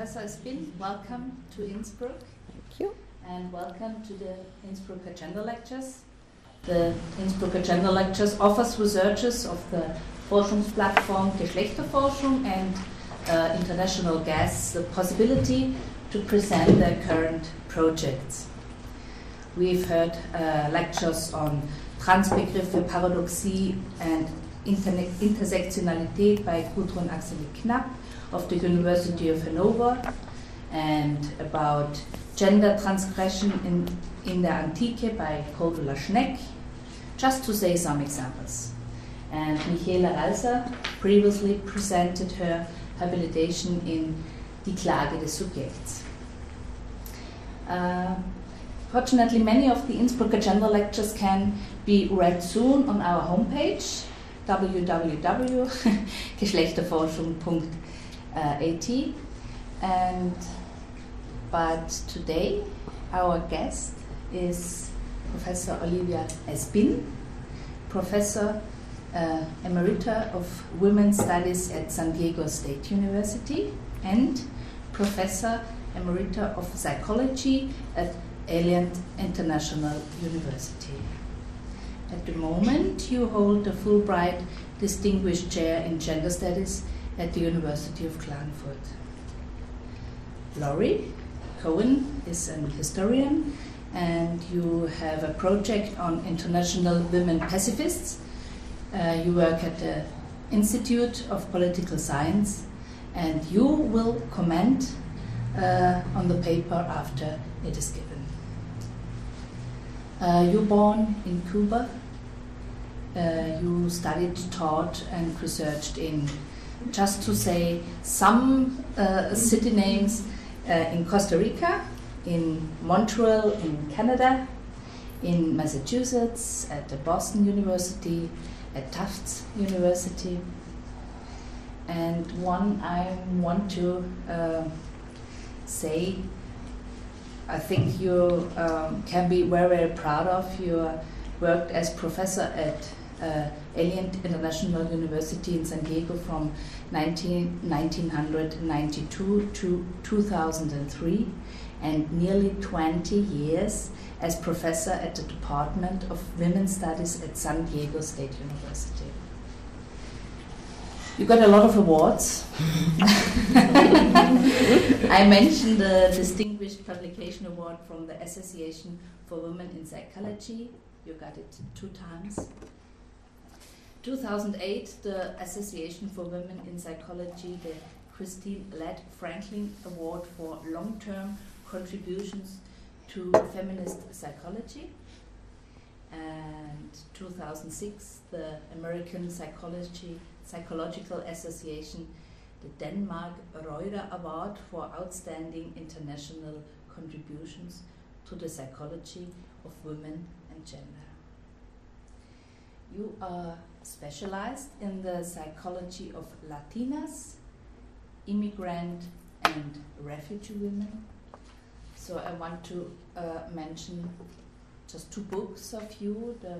Professor Espin, welcome to Innsbruck. Thank you. And welcome to the Innsbrucker Gender Lectures. The Innsbrucker Gender Lectures offers researchers of the Forschungsplattform Geschlechterforschung and uh, international guests the possibility to present their current projects. We've heard uh, lectures on Transbegriffe, Paradoxie and Interne Intersektionalität by Gudrun-Axeli Knapp of the University of Hanover and about gender transgression in, in the Antike by Cordula Schneck, just to say some examples. And Michaela Ralser previously presented her habilitation in Die Klage des Subjekts. Uh, fortunately, many of the Innsbrucker Gender lectures can be read soon on our homepage www.geschlechterforschung.at. And but today, our guest is Professor Olivia Espin, Professor uh, Emerita of Women's Studies at San Diego State University and Professor Emerita of Psychology at Alliant International University. At the moment, you hold the Fulbright Distinguished Chair in Gender Studies at the University of Klagenfurt. Laurie Cohen is an historian, and you have a project on international women pacifists. Uh, you work at the Institute of Political Science, and you will comment uh, on the paper after it is given. Uh, you born in Cuba. Uh, you studied, taught, and researched in, just to say some uh, city names, uh, in Costa Rica, in Montreal, in Canada, in Massachusetts, at the Boston University, at Tufts University. And one I want to uh, say, I think you um, can be very, very proud of. You worked as professor at uh, International University in San Diego from 19, 1992 to 2003 and nearly 20 years as professor at the Department of Women's Studies at San Diego State University. You got a lot of awards. I mentioned the Distinguished Publication Award from the Association for Women in Psychology. You got it two times. 2008, the Association for Women in Psychology, the Christine Ladd Franklin Award for long term contributions to feminist psychology. And 2006, the American Psychology Psychological Association, the Denmark Reuder Award for outstanding international contributions to the psychology of women and gender. You are specialized in the psychology of Latinas, immigrant, and refugee women. So I want to uh, mention just two books of you the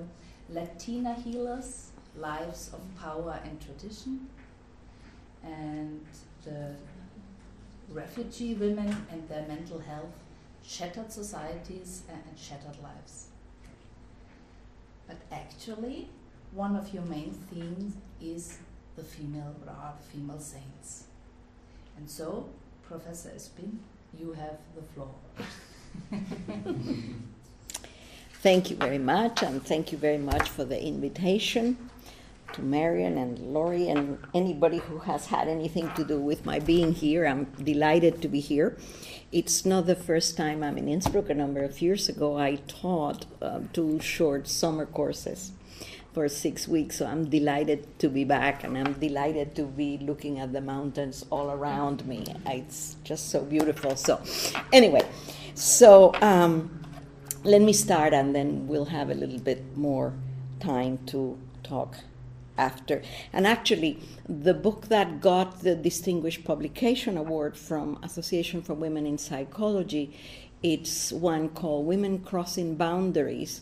Latina Healers Lives of Power and Tradition, and the Refugee Women and Their Mental Health Shattered Societies and Shattered Lives. But actually, one of your main themes is the female Ra, the female saints. And so, Professor Espin, you have the floor. thank you very much, and thank you very much for the invitation to Marion and Laurie and anybody who has had anything to do with my being here. I'm delighted to be here. It's not the first time I'm in Innsbruck. A number of years ago, I taught uh, two short summer courses for six weeks. So I'm delighted to be back and I'm delighted to be looking at the mountains all around me. It's just so beautiful. So, anyway, so um, let me start and then we'll have a little bit more time to talk after. And actually, the book that got the Distinguished Publication Award from Association for Women in Psychology, it's one called Women Crossing Boundaries,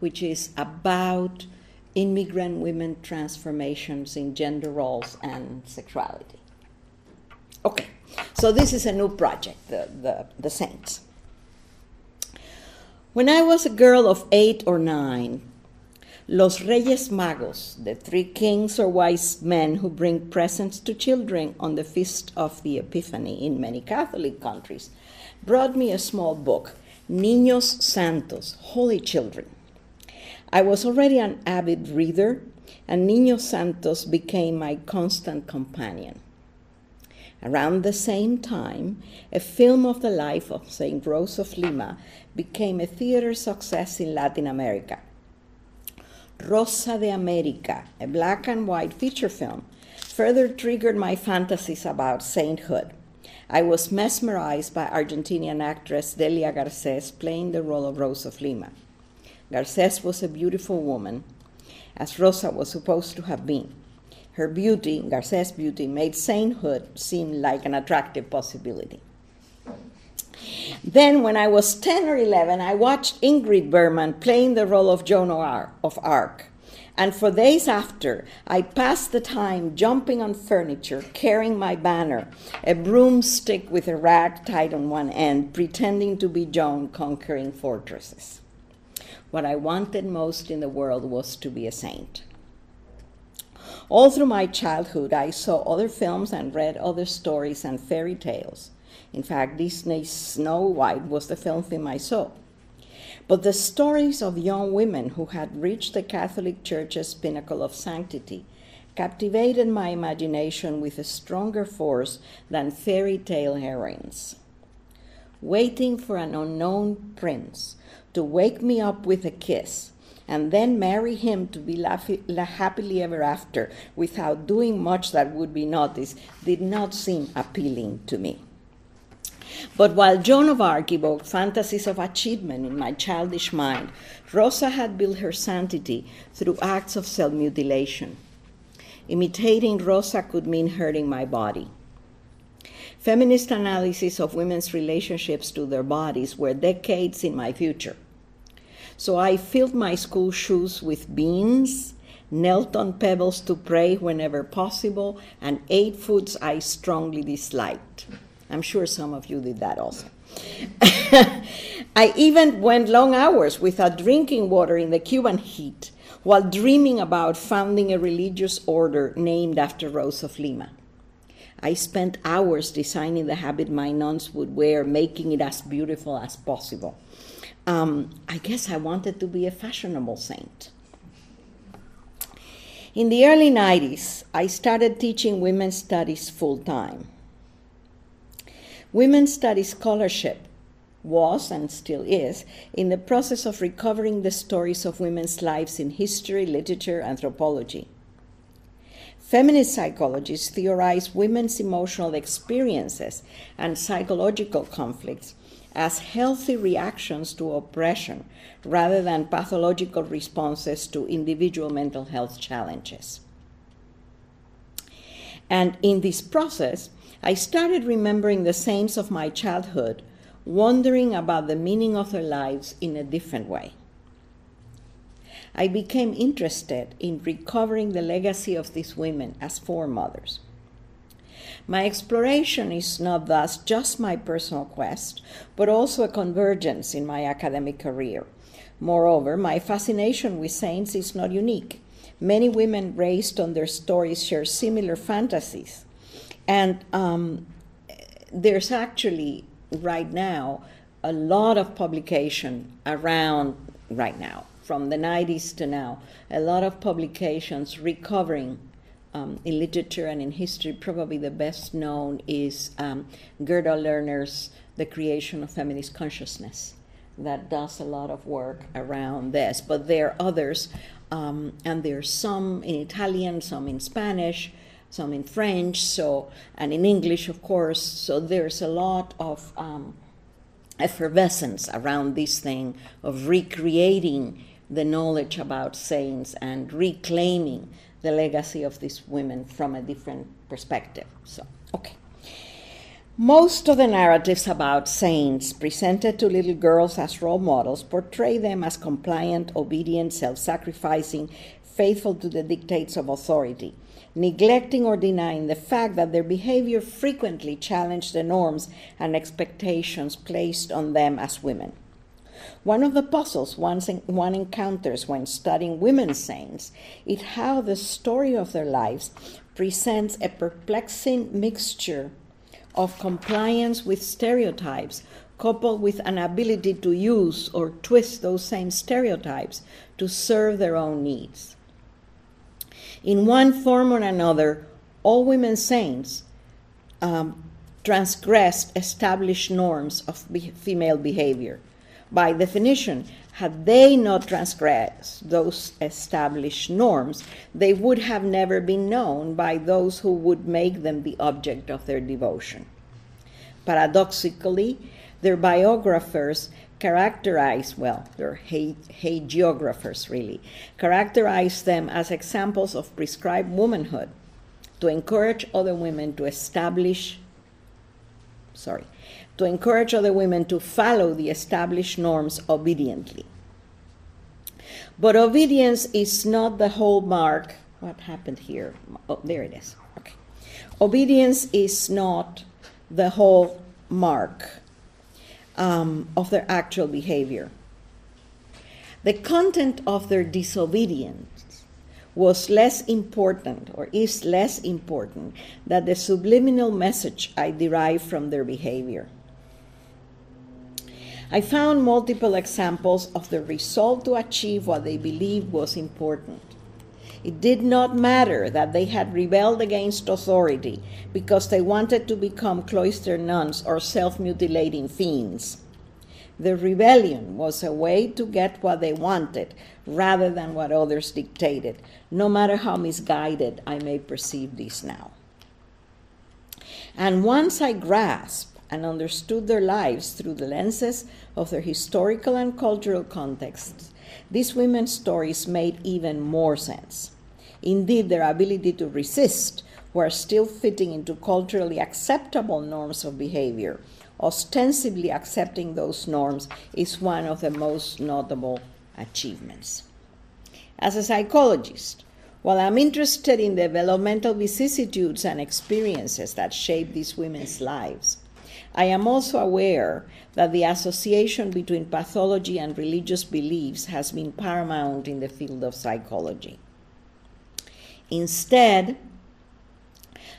which is about immigrant women transformations in gender roles and sexuality. Okay, So this is a new project, the, the, the Saints. When I was a girl of eight or nine, Los Reyes Magos, the three kings or wise men who bring presents to children on the feast of the Epiphany in many Catholic countries, brought me a small book, Niños Santos, Holy Children. I was already an avid reader, and Nino Santos became my constant companion. Around the same time, a film of the life of St. Rose of Lima became a theater success in Latin America. Rosa de America, a black and white feature film, further triggered my fantasies about sainthood. I was mesmerized by Argentinian actress Delia Garces playing the role of Rose of Lima. Garces was a beautiful woman, as Rosa was supposed to have been. Her beauty, Garces' beauty, made sainthood seem like an attractive possibility. Then, when I was 10 or 11, I watched Ingrid Bergman playing the role of Joan of Arc. And for days after, I passed the time jumping on furniture, carrying my banner, a broomstick with a rag tied on one end, pretending to be Joan conquering fortresses. What I wanted most in the world was to be a saint. All through my childhood, I saw other films and read other stories and fairy tales. In fact, Disney's Snow White was the film film I saw. But the stories of young women who had reached the Catholic Church's pinnacle of sanctity captivated my imagination with a stronger force than fairy tale heroines. Waiting for an unknown prince to wake me up with a kiss and then marry him to be happily ever after without doing much that would be noticed did not seem appealing to me. But while Joan of Arc evoked fantasies of achievement in my childish mind, Rosa had built her sanctity through acts of self mutilation. Imitating Rosa could mean hurting my body. Feminist analysis of women's relationships to their bodies were decades in my future. So I filled my school shoes with beans, knelt on pebbles to pray whenever possible, and ate foods I strongly disliked. I'm sure some of you did that also. I even went long hours without drinking water in the Cuban heat while dreaming about founding a religious order named after Rose of Lima. I spent hours designing the habit my nuns would wear, making it as beautiful as possible. Um, I guess I wanted to be a fashionable saint. In the early 90s, I started teaching women's studies full time. Women's Studies Scholarship was and still is in the process of recovering the stories of women's lives in history, literature, anthropology. Feminist psychologists theorize women's emotional experiences and psychological conflicts as healthy reactions to oppression rather than pathological responses to individual mental health challenges. And in this process, I started remembering the saints of my childhood, wondering about the meaning of their lives in a different way. I became interested in recovering the legacy of these women as foremothers. My exploration is not thus just my personal quest, but also a convergence in my academic career. Moreover, my fascination with saints is not unique. Many women raised on their stories share similar fantasies and um, there's actually right now a lot of publication around right now, from the 90s to now, a lot of publications recovering um, in literature and in history. Probably the best known is um, Gerda Lerner's The Creation of Feminist Consciousness, that does a lot of work around this. But there are others, um, and there's some in Italian, some in Spanish some in French, so and in English, of course. So there's a lot of um, effervescence around this thing of recreating the knowledge about saints and reclaiming the legacy of these women from a different perspective. So, okay. Most of the narratives about saints presented to little girls as role models portray them as compliant, obedient, self sacrificing, faithful to the dictates of authority neglecting or denying the fact that their behavior frequently challenged the norms and expectations placed on them as women. One of the puzzles one, encounters when studying women saints is how the story of their lives presents a perplexing mixture of compliance with stereotypes coupled with an ability to use or twist those same stereotypes to serve their own needs. In one form or another, all women saints um, transgressed established norms of be- female behavior. By definition, had they not transgressed those established norms, they would have never been known by those who would make them the object of their devotion. Paradoxically, their biographers characterize, well, they're hagiographers really, characterize them as examples of prescribed womanhood to encourage other women to establish, sorry, to encourage other women to follow the established norms obediently. But obedience is not the hallmark. What happened here? Oh, there it is. Okay. Obedience is not the whole mark um, of their actual behavior. The content of their disobedience was less important or is less important than the subliminal message I derive from their behavior. I found multiple examples of the resolve to achieve what they believed was important. It did not matter that they had rebelled against authority because they wanted to become cloistered nuns or self mutilating fiends. The rebellion was a way to get what they wanted rather than what others dictated, no matter how misguided I may perceive this now. And once I grasped and understood their lives through the lenses of their historical and cultural contexts, these women's stories made even more sense. Indeed, their ability to resist while still fitting into culturally acceptable norms of behavior, ostensibly accepting those norms, is one of the most notable achievements. As a psychologist, while I'm interested in the developmental vicissitudes and experiences that shape these women's lives, I am also aware that the association between pathology and religious beliefs has been paramount in the field of psychology. Instead,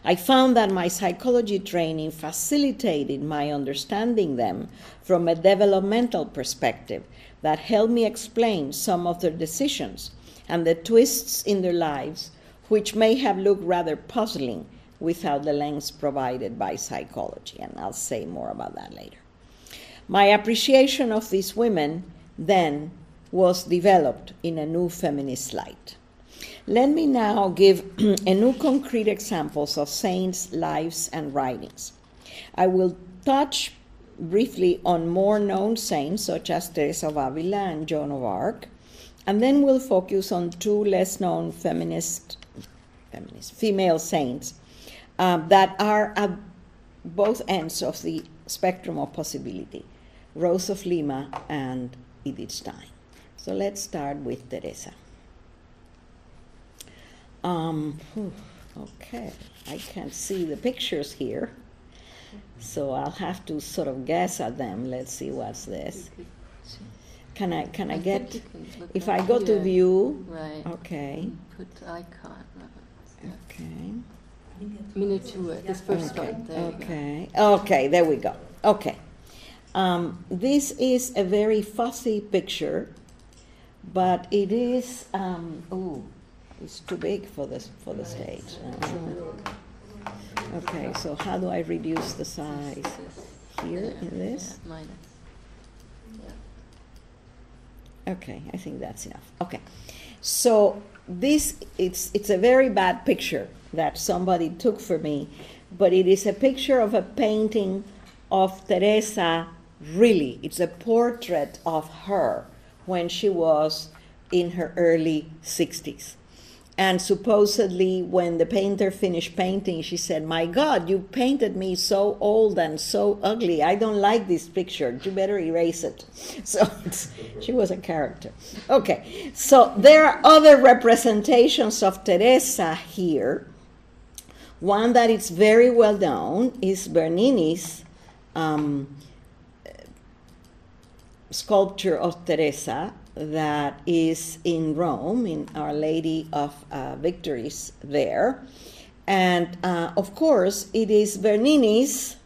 I found that my psychology training facilitated my understanding them from a developmental perspective that helped me explain some of their decisions and the twists in their lives, which may have looked rather puzzling without the lens provided by psychology. And I'll say more about that later. My appreciation of these women then was developed in a new feminist light. Let me now give a new concrete examples of saints' lives and writings. I will touch briefly on more known saints such as Teresa of Avila and Joan of Arc, and then we'll focus on two less known feminist, feminist female saints um, that are at both ends of the spectrum of possibility Rose of Lima and Edith Stein. So let's start with Teresa. Um, okay, I can't see the pictures here, so I'll have to sort of guess at them. Let's see what's this. Can I can I, I get if I go to view? Right. Okay. Put icon. Okay. Miniature, this first okay. one. There okay. Okay, there we go. Okay. Um, this is a very fussy picture, but it is, um, ooh, it's too big for this for the stage. Uh, okay, so how do I reduce the size? Here in this? Okay, I think that's enough. Okay, so this it's it's a very bad picture that somebody took for me, but it is a picture of a painting of Teresa. Really, it's a portrait of her when she was in her early 60s. And supposedly, when the painter finished painting, she said, My God, you painted me so old and so ugly. I don't like this picture. You better erase it. So she was a character. Okay, so there are other representations of Teresa here One that is very well known is Bernini's um, sculpture of Teresa that is in Rome, in Our Lady of uh, Victories there. And uh, of course, it is Bernini's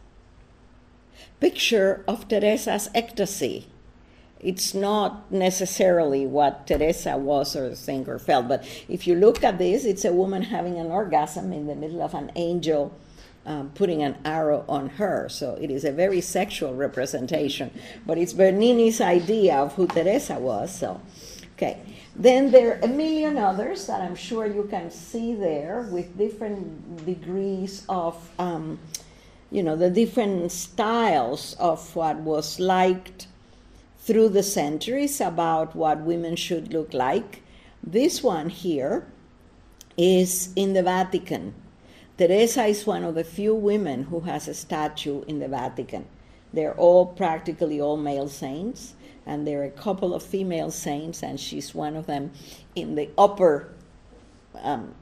picture of Teresa's ecstasy. It's not necessarily what Teresa was or think or felt, but if you look at this, it's a woman having an orgasm in the middle of an angel um, putting an arrow on her. So it is a very sexual representation, but it's Bernini's idea of who Teresa was. So, okay. Then there are a million others that I'm sure you can see there with different degrees of, um, you know, the different styles of what was liked through the centuries about what women should look like. This one here is in the Vatican. Teresa is one of the few women who has a statue in the Vatican. They're all practically all male saints and there are a couple of female saints, and she's one of them in the upper um,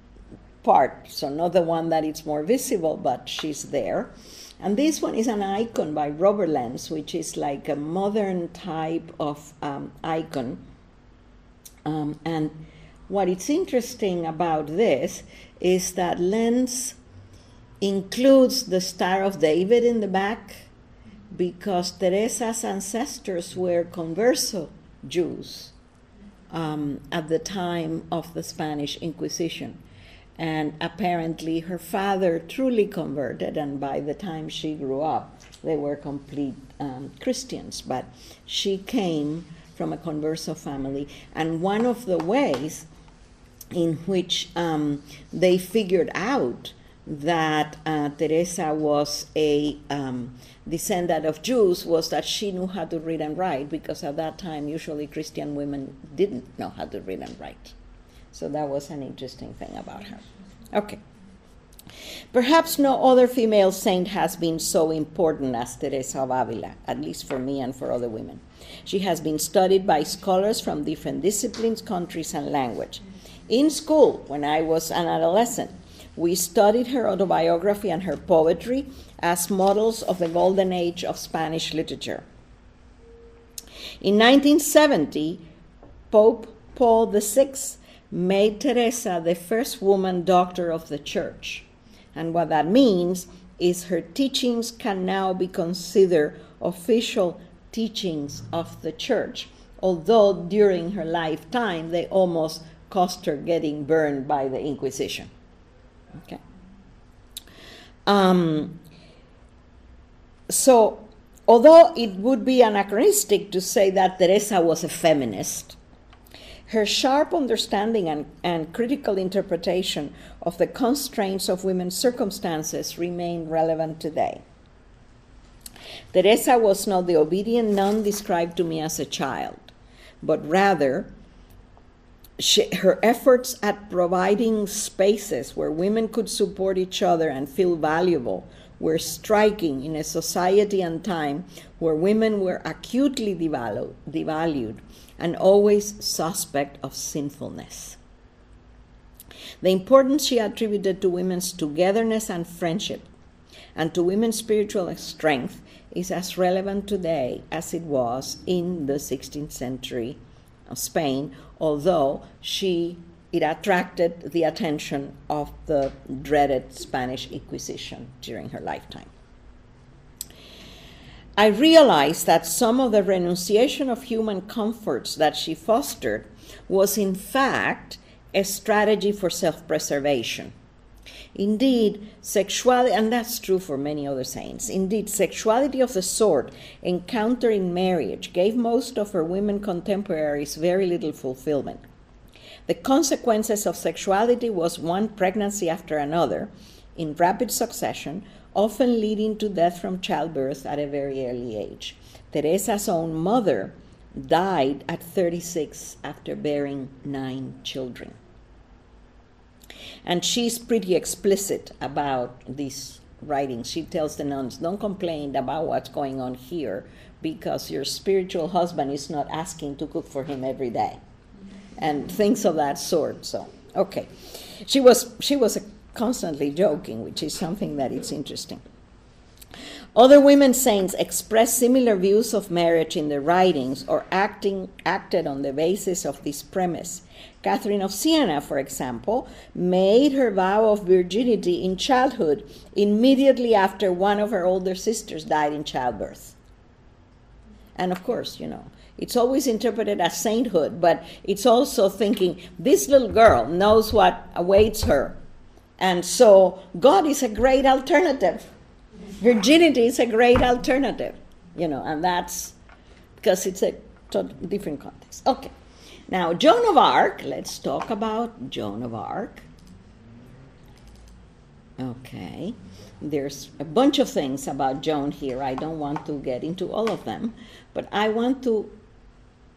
part, so not the one that is more visible, but she's there. And this one is an icon by Robert Lentz, which is like a modern type of um, icon. Um, and what is interesting about this is that Lentz includes the Star of David in the back because Teresa's ancestors were converso Jews um, at the time of the Spanish Inquisition. And apparently, her father truly converted, and by the time she grew up, they were complete um, Christians. But she came from a converso family, and one of the ways in which um, they figured out that uh, Teresa was a um, descendant of Jews was that she knew how to read and write because at that time usually Christian women didn't know how to read and write. So that was an interesting thing about her. Okay. Perhaps no other female saint has been so important as Teresa of Avila, at least for me and for other women. She has been studied by scholars from different disciplines, countries, and language. In school, when I was an adolescent, we studied her autobiography and her poetry as models of the golden age of Spanish literature. In 1970, Pope Paul VI made Teresa the first woman doctor of the church. And what that means is her teachings can now be considered official teachings of the church, although during her lifetime they almost cost her getting burned by the Inquisition. Okay. Um, so, although it would be anachronistic to say that Teresa was a feminist, her sharp understanding and, and critical interpretation of the constraints of women's circumstances remain relevant today. Teresa was not the obedient nun described to me as a child, but rather she, her efforts at providing spaces where women could support each other and feel valuable were striking in a society and time where women were acutely devalued, devalued and always suspect of sinfulness. The importance she attributed to women's togetherness and friendship and to women's spiritual strength is as relevant today as it was in the 16th century of Spain, although she it attracted the attention of the dreaded Spanish Inquisition during her lifetime. I realized that some of the renunciation of human comforts that she fostered was, in fact, a strategy for self preservation. Indeed, sexuality, and that's true for many other saints, indeed, sexuality of the sort encountered in marriage gave most of her women contemporaries very little fulfillment. The consequences of sexuality was one pregnancy after another in rapid succession, often leading to death from childbirth at a very early age. Teresa's own mother died at 36 after bearing nine children. And she's pretty explicit about these writings. She tells the nuns, don't complain about what's going on here because your spiritual husband is not asking to cook for him every day. And things of that sort. So, okay. She was she was a constantly joking, which is something that is interesting. Other women saints express similar views of marriage in their writings or acting acted on the basis of this premise. Catherine of Siena, for example, made her vow of virginity in childhood immediately after one of her older sisters died in childbirth. And of course, you know, it's always interpreted as sainthood, but it's also thinking this little girl knows what awaits her. And so God is a great alternative. Virginity is a great alternative, you know, and that's because it's a totally different context. Okay. Now, Joan of Arc, let's talk about Joan of Arc. Okay. There's a bunch of things about Joan here. I don't want to get into all of them, but I want to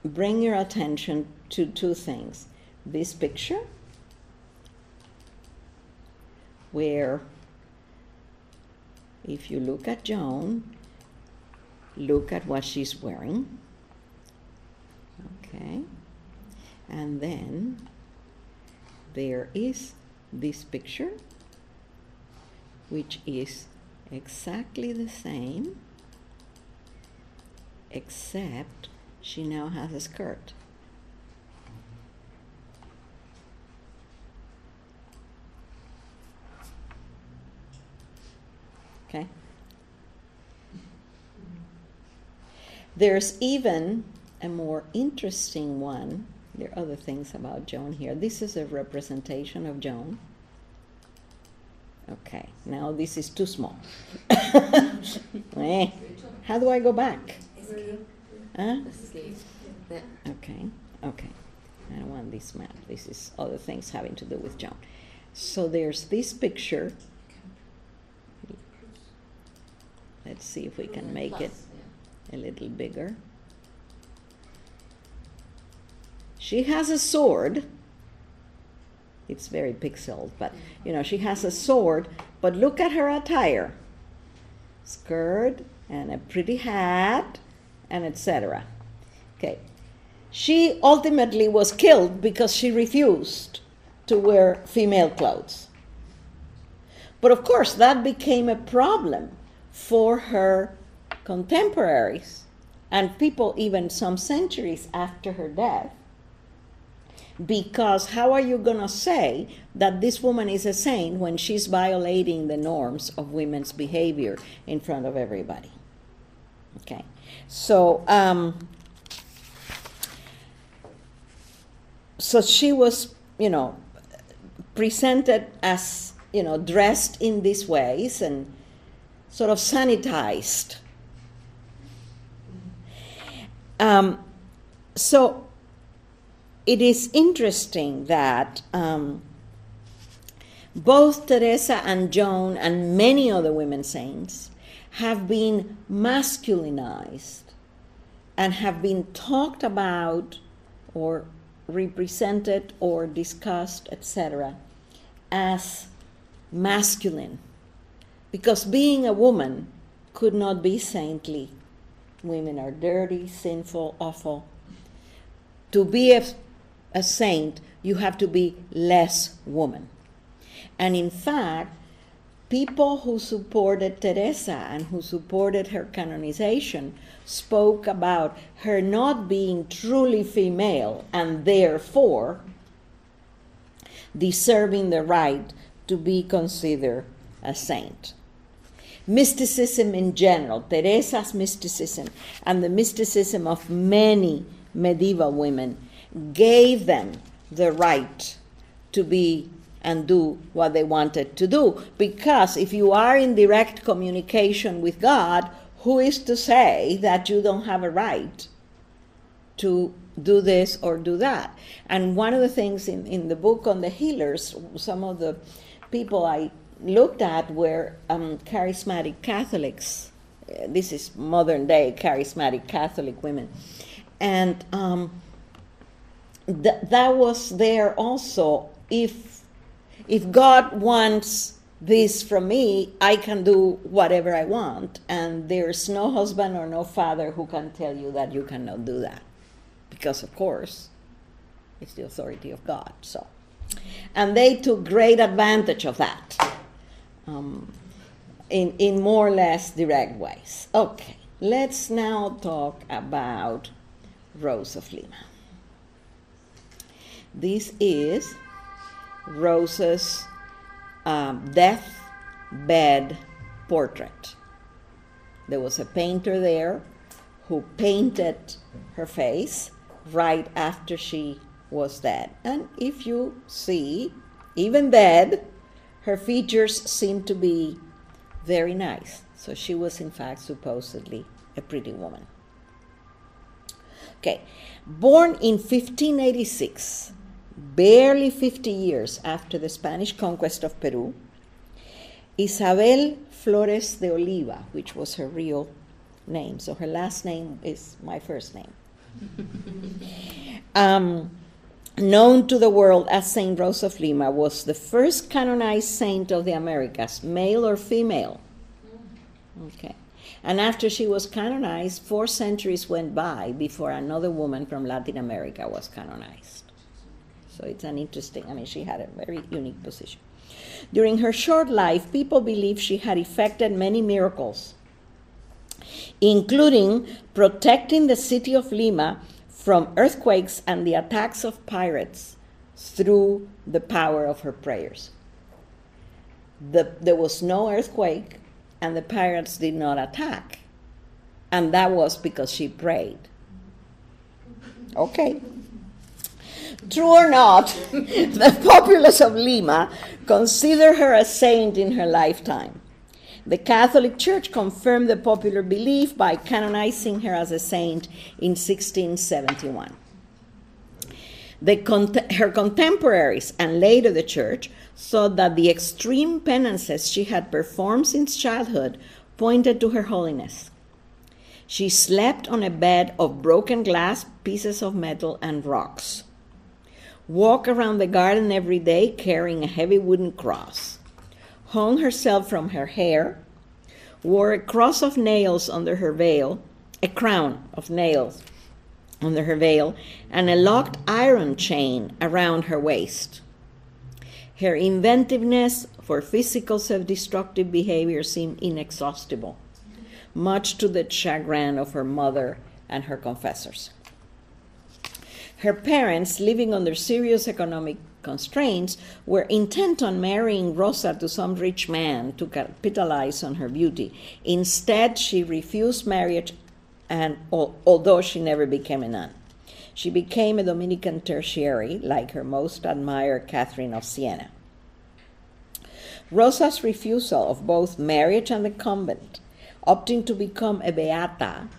bring your attention to two things. This picture, where if you look at Joan, look at what she's wearing. Okay. And then there is this picture, which is exactly the same, except she now has a skirt. Okay? There's even a more interesting one. There are other things about Joan here. This is a representation of Joan. Okay, now this is too small. Eh, How do I go back? Huh? Okay, okay. I don't want this map. This is other things having to do with Joan. So there's this picture. Let's see if we can make it a little bigger. She has a sword. It's very pixeled, but you know, she has a sword, but look at her attire. Skirt and a pretty hat and etc. Okay. She ultimately was killed because she refused to wear female clothes. But of course, that became a problem for her contemporaries and people even some centuries after her death. Because how are you going to say that this woman is a saint when she's violating the norms of women's behavior in front of everybody? Okay, so um, so she was, you know, presented as you know dressed in these ways and sort of sanitized. Um, so it is interesting that um, both Teresa and Joan and many other women saints have been masculinized and have been talked about or represented or discussed, etc., as masculine. Because being a woman could not be saintly. Women are dirty, sinful, awful. To be a, a saint, you have to be less woman. And in fact, people who supported Teresa and who supported her canonization spoke about her not being truly female and therefore deserving the right to be considered a saint. Mysticism in general, Teresa's mysticism, and the mysticism of many medieval women gave them the right to be and do what they wanted to do. Because if you are in direct communication with God, who is to say that you don't have a right to do this or do that? And one of the things in, in the book on the healers, some of the people I looked at were um, charismatic Catholics. Uh, This is modern day charismatic Catholic women. And um, th- that was there also. If if God wants this from me, I can do whatever I want, and there's no husband or no father who can tell you that you cannot do that, because of course, it's the authority of God. So, And they took great advantage of that um, in, in more or less direct ways. Okay, let's now talk about Rose of Lima. This is Rose's um, death bed portrait. There was a painter there who painted her face right after she was dead. And if you see, even dead, her features seemed to be very nice. So she was, in fact, supposedly a pretty woman. Okay, born in 1586, barely 50 years after the Spanish conquest of Peru, Isabel Flores de Oliva, which was her real name. So her last name is my first name. um, known to the world as Saint Rose of Lima, was the first canonized saint of the Americas, male or female. Okay. And after she was canonized, four centuries went by before another woman from Latin America was canonized. So it's an interesting, I mean, she had a very unique position. During her short life, people believe she had effected many miracles, including protecting the city of Lima from earthquakes and the attacks of pirates through the power of her prayers. The, there was no earthquake, and the pirates did not attack. And that was because she prayed. Okay. True or not, the populace of Lima considered her a saint in her lifetime. The Catholic Church confirmed the popular belief by canonizing her as a saint in 1671. The, her contemporaries and later the Church thought that the extreme penances she had performed since childhood pointed to her holiness. She slept on a bed of broken glass, pieces of metal, and rocks. Walked around the garden every day carrying a heavy wooden cross. Hung herself from her hair. Wore a cross of nails under her veil, a crown of nails under her veil, and a locked iron chain around her waist. Her inventiveness for physical self destructive behavior seemed inexhaustible, much to the chagrin of her mother and her confessors. Her parents, living under serious economic constraints, were intent on marrying Rosa to some rich man to capitalize on her beauty. Instead, she refused marriage, and although she never became a nun. She became a Dominican tertiary, like her most admired Catherine of Siena. Rosa's refusal of both marriage and the convent, opting to become a beata,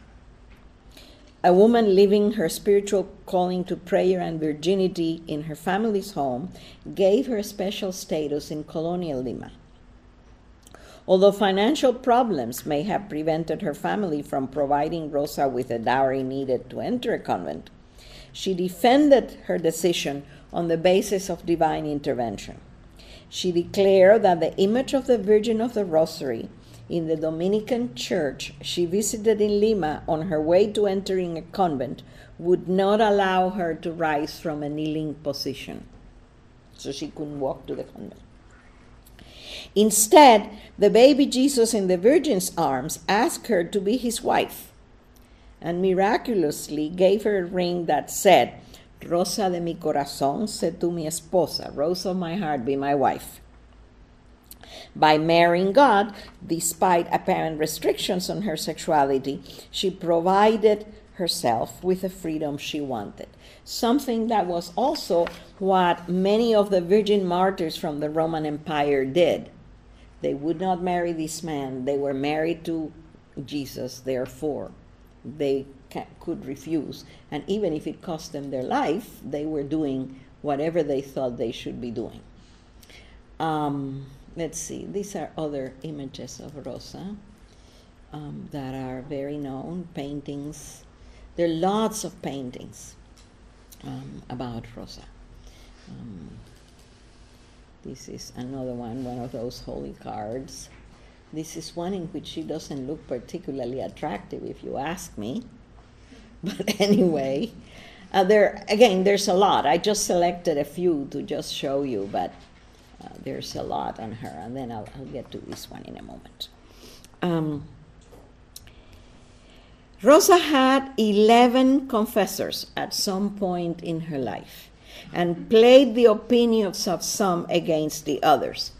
a woman living her spiritual calling to prayer and virginity in her family's home, gave her a special status in colonial Lima. Although financial problems may have prevented her family from providing Rosa with the dowry needed to enter a convent, she defended her decision on the basis of divine intervention. She declared that the image of the Virgin of the Rosary in the Dominican church she visited in Lima on her way to entering a convent would not allow her to rise from a kneeling position. So she couldn't walk to the convent. Instead, the baby Jesus in the Virgin's arms asked her to be his wife and miraculously gave her a ring that said, Rosa de mi corazón, sé tú mi esposa, Rose of my heart, be my wife. By marrying God, despite apparent restrictions on her sexuality, she provided herself with the freedom she wanted. Something that was also what many of the virgin martyrs from the Roman Empire did. They would not marry this man, they were married to Jesus, therefore they could refuse. And even if it cost them their life, they were doing whatever they thought they should be doing. Um, let's see, these are other images of Rosa um, that are very known, paintings. There are lots of paintings um, about Rosa. Um, this is another one, one of those holy cards. This is one in which she doesn't look particularly attractive, if you ask me. But anyway, Uh, there again, there's a lot. I just selected a few to just show you, but there's a lot on her, and then I'll, I'll get to this one in a moment. Um, Rosa had 11 confessors at some point in her life and played the opinions of some against the others,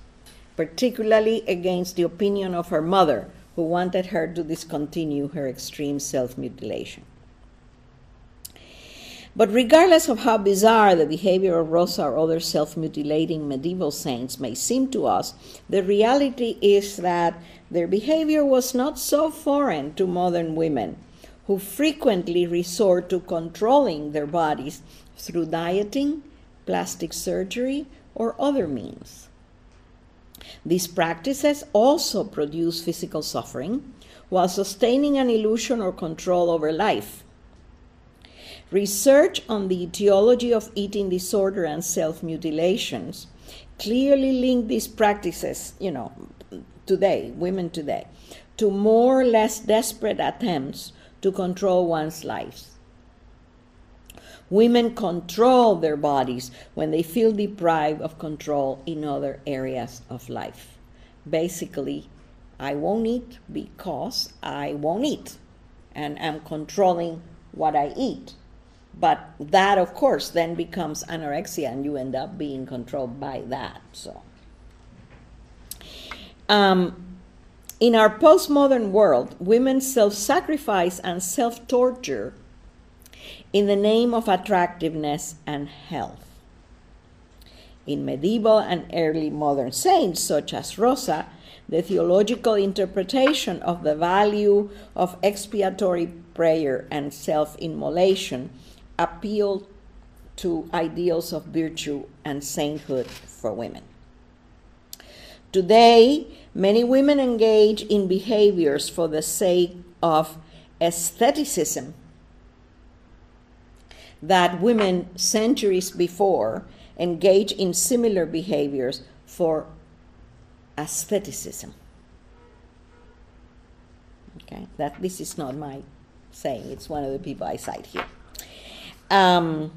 particularly against the opinion of her mother, who wanted her to discontinue her extreme self mutilation. But regardless of how bizarre the behavior of Rosa or other self mutilating medieval saints may seem to us, the reality is that their behavior was not so foreign to modern women who frequently resort to controlling their bodies through dieting, plastic surgery, or other means. These practices also produce physical suffering while sustaining an illusion or control over life. Research on the etiology of eating disorder and self mutilations clearly link these practices, you know, today, women today, to more or less desperate attempts to control one's life. Women control their bodies when they feel deprived of control in other areas of life. Basically, I won't eat because I won't eat, and I'm controlling what I eat. But that, of course, then becomes anorexia, and you end up being controlled by that. So, um, in our postmodern world, women self sacrifice and self torture in the name of attractiveness and health. In medieval and early modern saints, such as Rosa, the theological interpretation of the value of expiatory prayer and self immolation appealed to ideals of virtue and sainthood for women. Today, many women engage in behaviors for the sake of aestheticism that women centuries before engaged in similar behaviors for asceticism. Okay, that this is not my saying, it's one of the people I cite here. Um,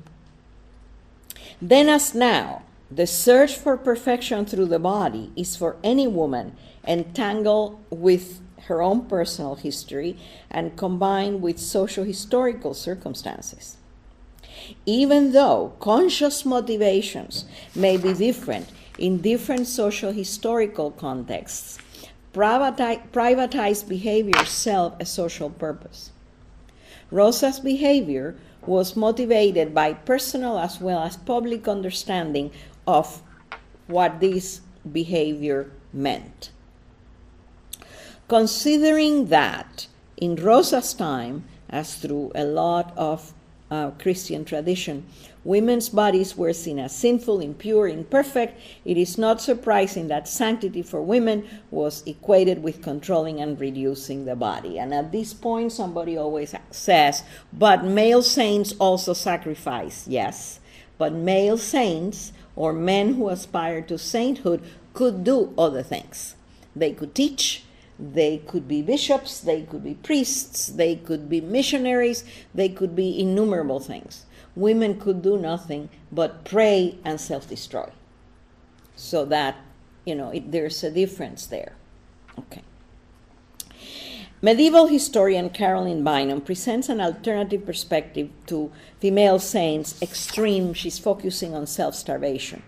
then, as now, the search for perfection through the body is for any woman entangled with her own personal history and combined with social historical circumstances. Even though conscious motivations may be different in different social historical contexts, privatized behavior serve a social purpose. Rosa's behavior was motivated by personal as well as public understanding of what this behavior meant. Considering that in Rosa's time, as through a lot of uh, Christian tradition, women's bodies were seen as sinful, impure, imperfect, it is not surprising that sanctity for women was equated with controlling and reducing the body. And at this point, somebody always says, but male saints also sacrifice. Yes, but male saints or men who aspire to sainthood could do other things. They could teach, they could be bishops, they could be priests, they could be missionaries, they could be innumerable things. Women could do nothing but pray and self destroy. So that, you know, it, there's a difference there. Okay. Medieval historian Caroline Bynum presents an alternative perspective to female saints' extreme, she's focusing on self starvation.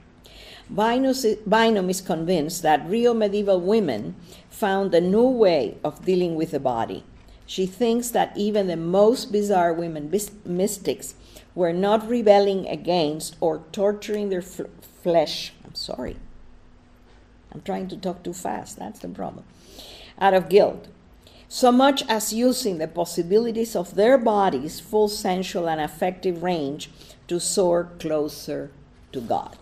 Bynum is convinced that real medieval women found a new way of dealing with the body. She thinks that even the most bizarre women mystics were not rebelling against or torturing their f- flesh. I'm sorry. I'm trying to talk too fast. That's the problem. Out of guilt. So much as using the possibilities of their bodies' full sensual and affective range to soar closer to God.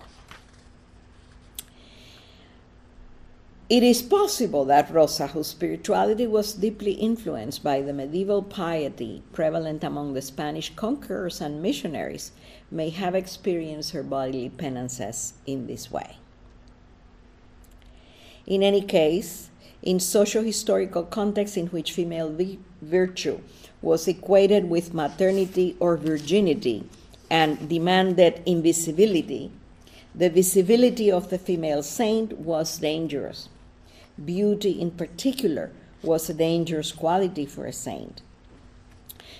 It is possible that Rosa, whose spirituality was deeply influenced by the medieval piety prevalent among the Spanish conquerors and missionaries, may have experienced her bodily penances in this way. In any case, in socio historical contexts in which female virtue was equated with maternity or virginity, and demanded invisibility, the visibility of the female saint was dangerous. Beauty, in particular, was a dangerous quality for a saint.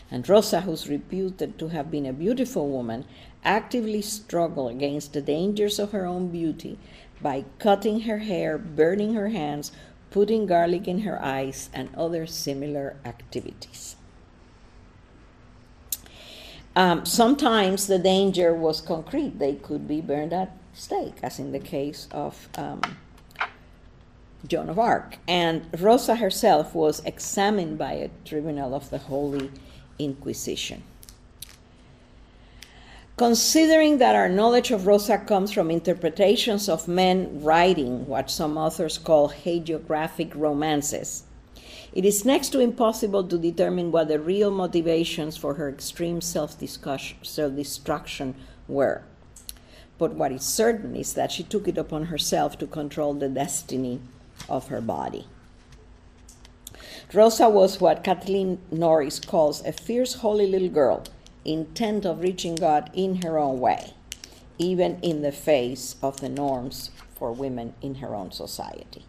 And Rosa, who's reputed to have been a beautiful woman, actively struggled against the dangers of her own beauty by cutting her hair, burning her hands, putting garlic in her eyes, and other similar activities. Um, sometimes the danger was concrete. They could be burned at stake, as in the case of um, Joan of Arc. And Rosa herself was examined by a tribunal of the Holy Inquisition. Considering that our knowledge of Rosa comes from interpretations of men writing what some authors call hagiographic romances, it is next to impossible to determine what the real motivations for her extreme self destruction were. But what is certain is that she took it upon herself to control the destiny of her body. Rosa was what Kathleen Norris calls a fierce, holy little girl, intent of reaching God in her own way, even in the face of the norms for women in her own society.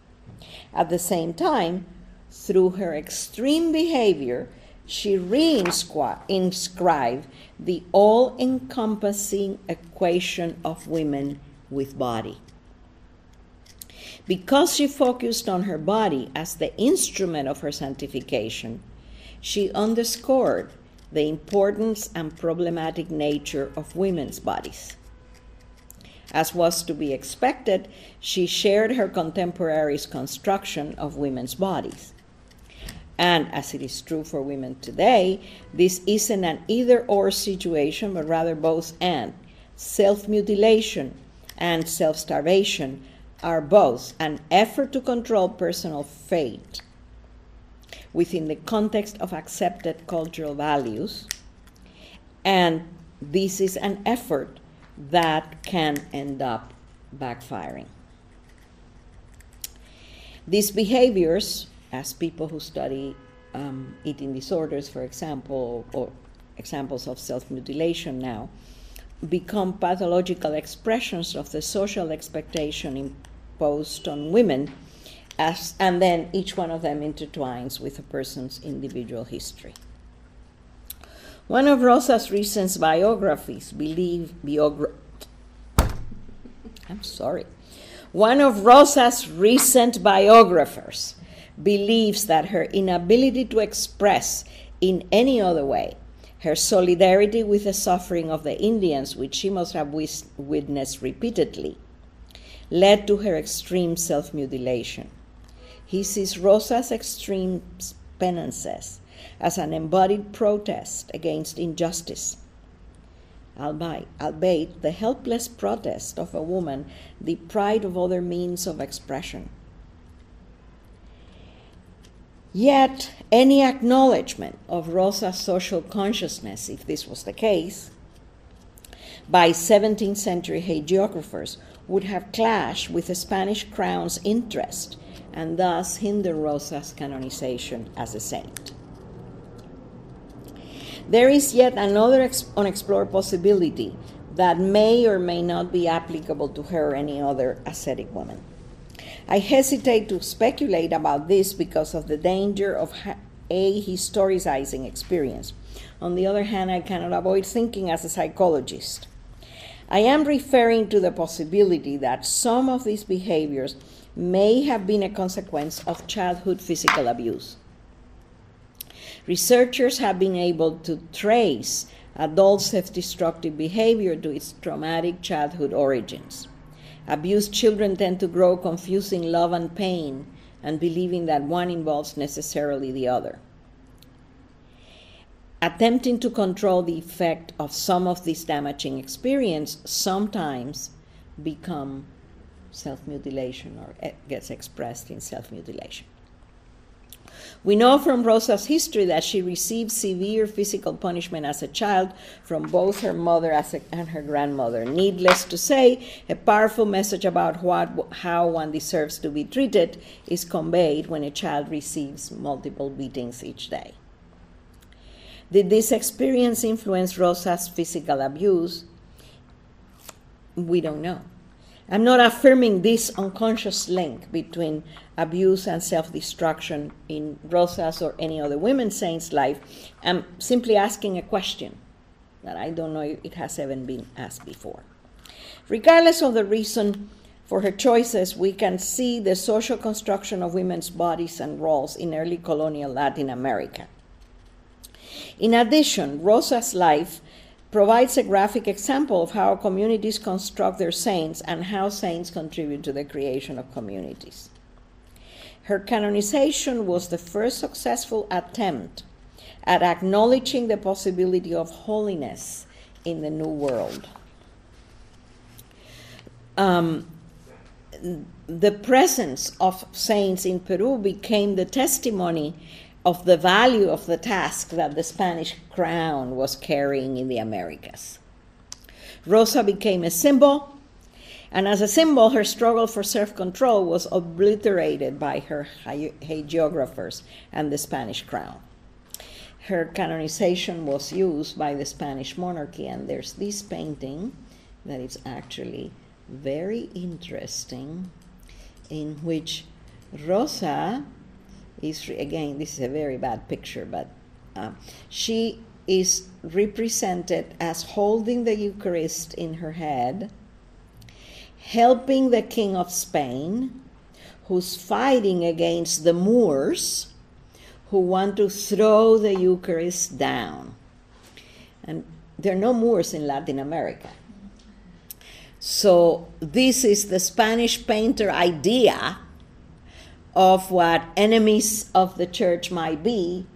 At the same time, through her extreme behavior, she reinscribed the all encompassing equation of women with body. Because she focused on her body as the instrument of her sanctification, she underscored the importance and problematic nature of women's bodies. As was to be expected, she shared her contemporaries' construction of women's bodies. And as it is true for women today, this isn't an either or situation, but rather both and. Self mutilation and self starvation are both an effort to control personal fate within the context of accepted cultural values, and this is an effort that can end up backfiring. These behaviors, as people who study um, eating disorders, for example, or examples of self mutilation now, become pathological expressions of the social expectation imposed on women, as, and then each one of them intertwines with a person's individual history. One of Rosa's recent biographies believe biogra- I'm sorry. One of Rosa's recent biographers believes that her inability to express in any other way her solidarity with the suffering of the Indians, which she must have witnessed repeatedly, led to her extreme self mutilation. He sees Rosa's extreme penances as an embodied protest against injustice, albeit, the helpless protest of a woman deprived of other means of expression. Yet, any acknowledgement of Rosa's social consciousness, if this was the case, by 17th century hagiographers would have clashed with the Spanish crown's interest and thus hinder Rosa's canonization as a saint. There is yet another unexplored possibility that may or may not be applicable to her or any other ascetic woman. I hesitate to speculate about this because of the danger of a historicizing experience. On the other hand, I cannot avoid thinking as a psychologist. I am referring to the possibility that some of these behaviors may have been a consequence of childhood physical abuse. Researchers have been able to trace adult self destructive behavior to its traumatic childhood origins. Abused children tend to grow confusing love and pain and believing that one involves necessarily the other. Attempting to control the effect of some of this damaging experience sometimes become self mutilation or gets expressed in self mutilation. We know from Rosa's history that she received severe physical punishment as a child from both her mother and her grandmother. Needless to say, a powerful message about what, how one deserves to be treated is conveyed when a child receives multiple beatings each day. Did this experience influence Rosa's physical abuse? We don't know. I'm not affirming this unconscious link between abuse and self destruction in Rosa's or any other women saint's life. I'm simply asking a question that I don't know if it has ever been asked before. Regardless of the reason for her choices, we can see the social construction of women's bodies and roles in early colonial Latin America. In addition, Rosa's life provides a graphic example of how communities construct their saints and how saints contribute to the creation of communities. Her canonization was the first successful attempt at acknowledging the possibility of holiness in the New World. Um, the presence of saints in Peru became the testimony of the value of the task that the Spanish crown was carrying in the Americas. Rosa became a symbol, and as a symbol, her struggle for self control was obliterated by her hagiographers and the Spanish crown. Her canonization was used by the Spanish monarchy, and there's this painting that is actually very interesting, in which Rosa is again this is a very bad picture but uh, she is represented as holding the eucharist in her head helping the king of spain who's fighting against the moors who want to throw the eucharist down. And there are no moors in latin america. So this is the spanish painter idea of what enemies of the church might be,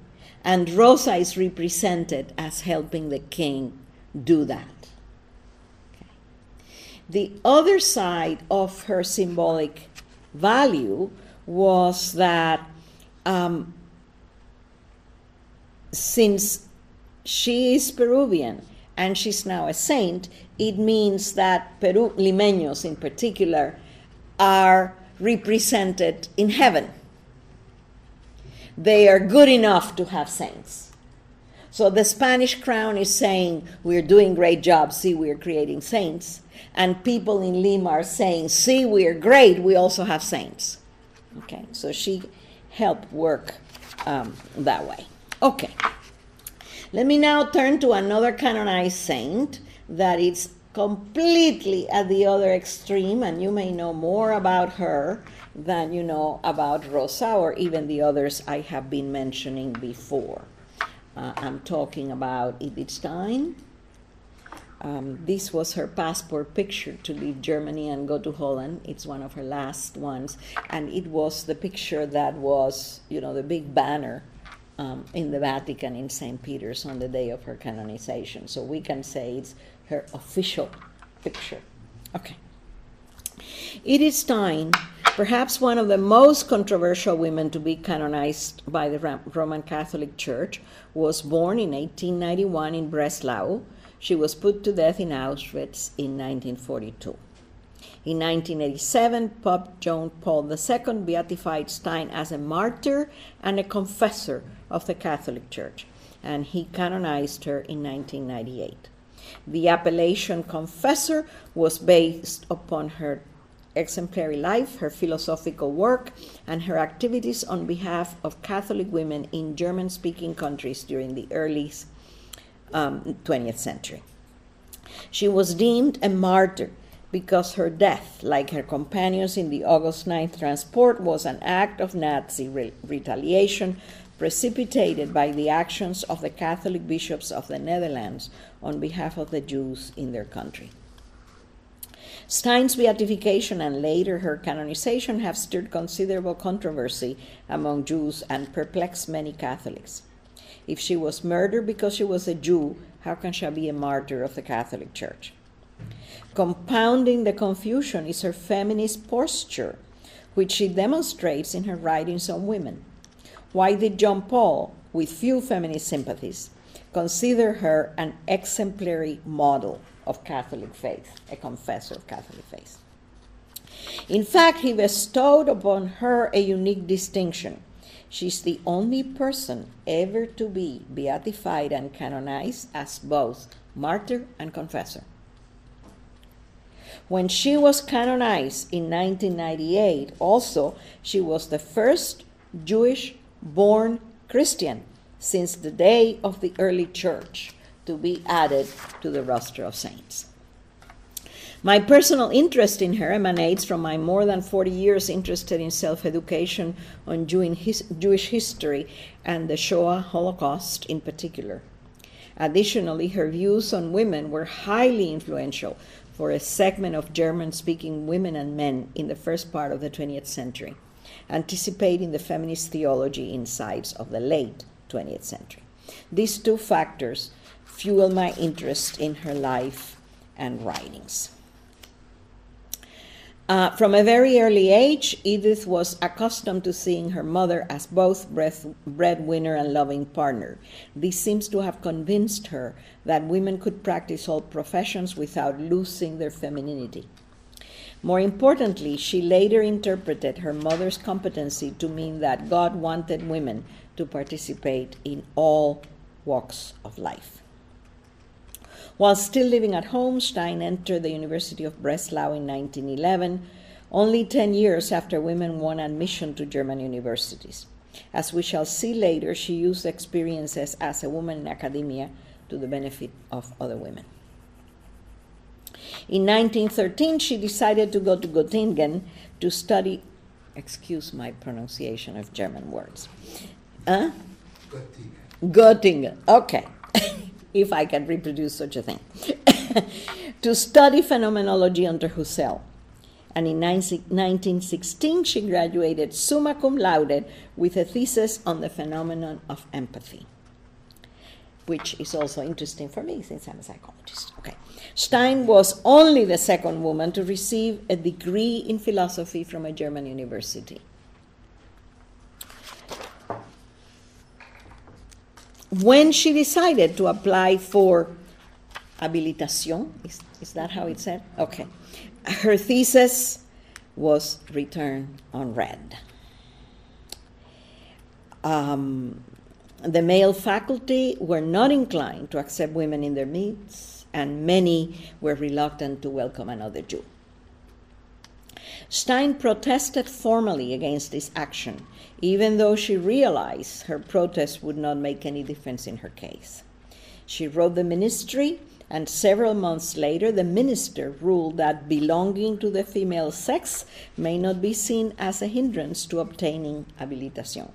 and Rosa is represented as helping the king do that. Okay. The other side of her symbolic value was that um, since she is Peruvian and she's now a saint, it means that Peru, limeños in particular, are represented in heaven. They are good enough to have saints. So the Spanish crown is saying, We're doing great job, see, we're creating saints. And people in Lima are saying, See, we're great, we also have saints. Okay, so she helped work um, that way. Okay, let me now turn to another canonized saint that is completely at the other extreme, and you may know more about her than you know about Rosa or even the others I have been mentioning before. Uh, I'm talking about Edith Stein. Um, this was her passport picture to leave Germany and go to Holland. It's one of her last ones, and it was the picture that was, you know, the big banner um, in the Vatican in St. Peter's on the day of her canonization. So we can say it's her official picture. Okay. Edith Stein, perhaps one of the most controversial women to be canonized by the Roman Catholic Church, was born in 1891 in Breslau. She was put to death in Auschwitz in 1942. In 1987, Pope John Paul II beatified Stein as a martyr and a confessor of the Catholic Church, and he canonized her in 1998. The appellation confessor was based upon her exemplary life, her philosophical work, and her activities on behalf of Catholic women in German speaking countries during the early um, 20th century. She was deemed a martyr because her death, like her companions in the August 9th transport, was an act of Nazi re- retaliation precipitated by the actions of the Catholic bishops of the Netherlands on behalf of the Jews in their country. Stein's beatification and later her canonization have stirred considerable controversy among Jews and perplexed many Catholics. If she was murdered because she was a Jew, how can she be a martyr of the Catholic Church? Compounding the confusion is her feminist posture, which she demonstrates in her writings on women. Why did John Paul, with few feminist sympathies, consider her an exemplary model of Catholic faith, a confessor of Catholic faith? In fact, he bestowed upon her a unique distinction. She's the only person ever to be beatified and canonized as both martyr and confessor. When she was canonized in 1998, also, she was the first Jewish born Christian since the day of the early church to be added to the roster of saints. My personal interest in her emanates from my more than 40 years interested in self education on Jewish history and the Shoah Holocaust in particular. Additionally, her views on women were highly influential for a segment of German speaking women and men in the first part of the 20th century, anticipating the feminist theology insights of the late 20th century. These two factors fuel my interest in her life and writings. Uh, from a very early age, Edith was accustomed to seeing her mother as both breadwinner and loving partner. This seems to have convinced her that women could practice all professions without losing their femininity. More importantly, she later interpreted her mother's competency to mean that God wanted women to participate in all walks of life. While still living at home, Stein entered the University of Breslau in 1911, only 10 years after women won admission to German universities. As we shall see later, she used experiences as a woman in academia to the benefit of other women. In 1913, she decided to go to Göttingen to study, excuse my pronunciation of German words. Huh? Göttingen. Göttingen, okay. if I can reproduce such a thing, to study phenomenology under Husserl. And in 1916, she graduated summa cum laude with a thesis on the phenomenon of empathy, which is also interesting for me since I'm a psychologist. Okay. Stein was only the second woman to receive a degree in philosophy from a German university. when she decided to apply for habilitación, is, is that how it said? Okay. Her thesis was returned unread. Um, the male faculty were not inclined to accept women in their midst, and many were reluctant to welcome another Jew. Stein protested formally against this action even though she realized her protest would not make any difference in her case. She wrote the ministry, and several months later, the minister ruled that belonging to the female sex may not be seen as a hindrance to obtaining habilitation.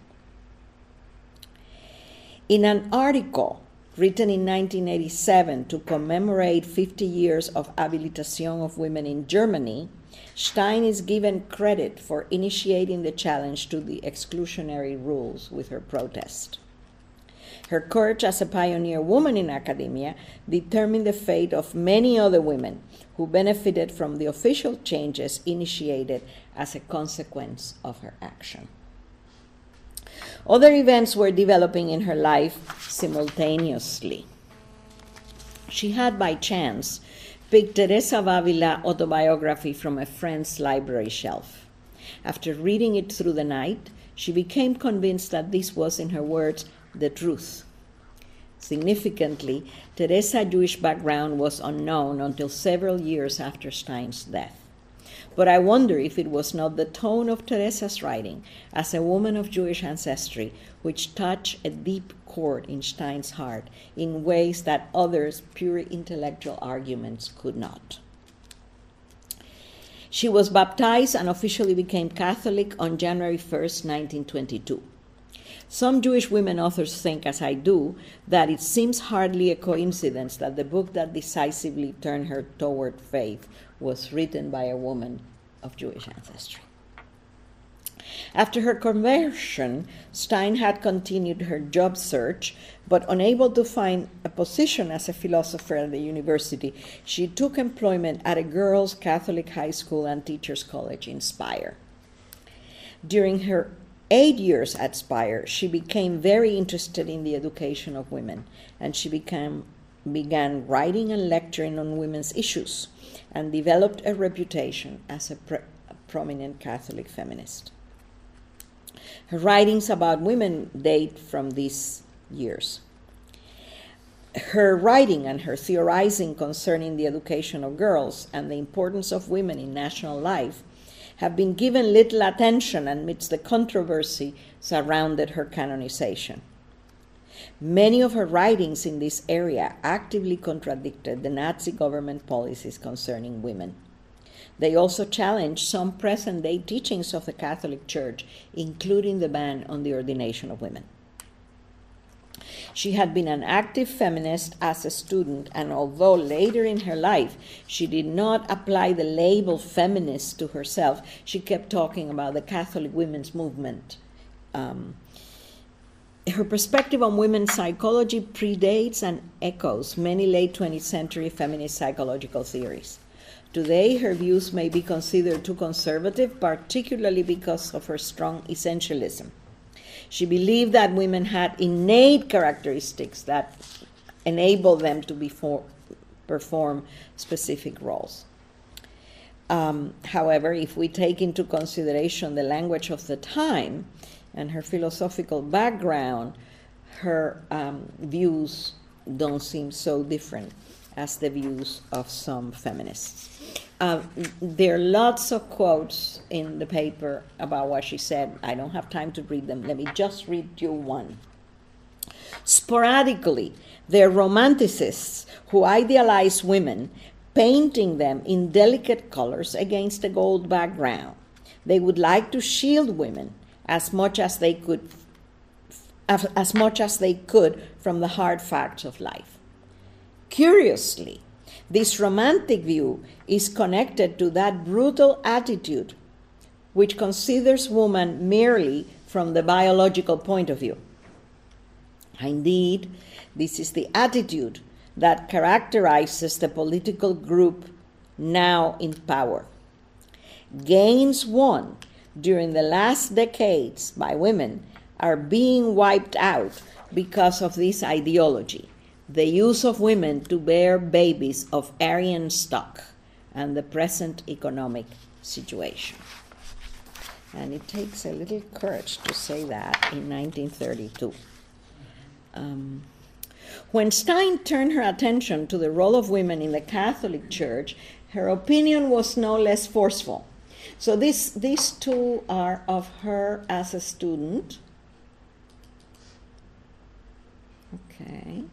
In an article written in 1987 to commemorate 50 years of Habilitation of women in Germany, Stein is given credit for initiating the challenge to the exclusionary rules with her protest. Her courage as a pioneer woman in academia determined the fate of many other women who benefited from the official changes initiated as a consequence of her action. Other events were developing in her life simultaneously. She had, by chance, picked Teresa of Avila autobiography from a friend's library shelf. After reading it through the night, she became convinced that this was, in her words, the truth. Significantly, Teresa's Jewish background was unknown until several years after Stein's death. But I wonder if it was not the tone of Teresa's writing as a woman of Jewish ancestry which touched a deep chord in Stein's heart in ways that others' pure intellectual arguments could not. She was baptized and officially became Catholic on January 1st, 1922. Some Jewish women authors think, as I do, that it seems hardly a coincidence that the book that decisively turned her toward faith was written by a woman of Jewish ancestry. After her conversion, Stein had continued her job search, but unable to find a position as a philosopher at the university, she took employment at a girls' Catholic high school and teachers' college in Speyer. During her eight years at Speyer, she became very interested in the education of women, and she became, began writing and lecturing on women's issues and developed a reputation as a, pre- a prominent Catholic feminist. Her writings about women date from these years. Her writing and her theorizing concerning the education of girls and the importance of women in national life have been given little attention amidst the controversy surrounded her canonization. Many of her writings in this area actively contradicted the Nazi government policies concerning women. They also challenged some present day teachings of the Catholic Church, including the ban on the ordination of women. She had been an active feminist as a student, and although later in her life she did not apply the label feminist to herself, she kept talking about the Catholic women's movement. Um, her perspective on women's psychology predates and echoes many late 20th century feminist psychological theories. Today, her views may be considered too conservative, particularly because of her strong essentialism. She believed that women had innate characteristics that enable them to for, perform specific roles. Um, however, if we take into consideration the language of the time and her philosophical background, her um, views don't seem so different as the views of some feminists. Uh, there are lots of quotes in the paper about what she said. I don't have time to read them. Let me just read you one. Sporadically, there are romanticists who idealize women, painting them in delicate colors against a gold background. They would like to shield women as much as they could as much as they could from the hard facts of life. Curiously, this romantic view is connected to that brutal attitude which considers woman merely from the biological point of view. Indeed, this is the attitude that characterizes the political group now in power. Gains won during the last decades by women are being wiped out because of this ideology the use of women to bear babies of Aryan stock and the present economic situation. And it takes a little courage to say that in 1932. Um, when Stein turned her attention to the role of women in the Catholic Church, her opinion was no less forceful. So this, these two are of her as a student. Okay.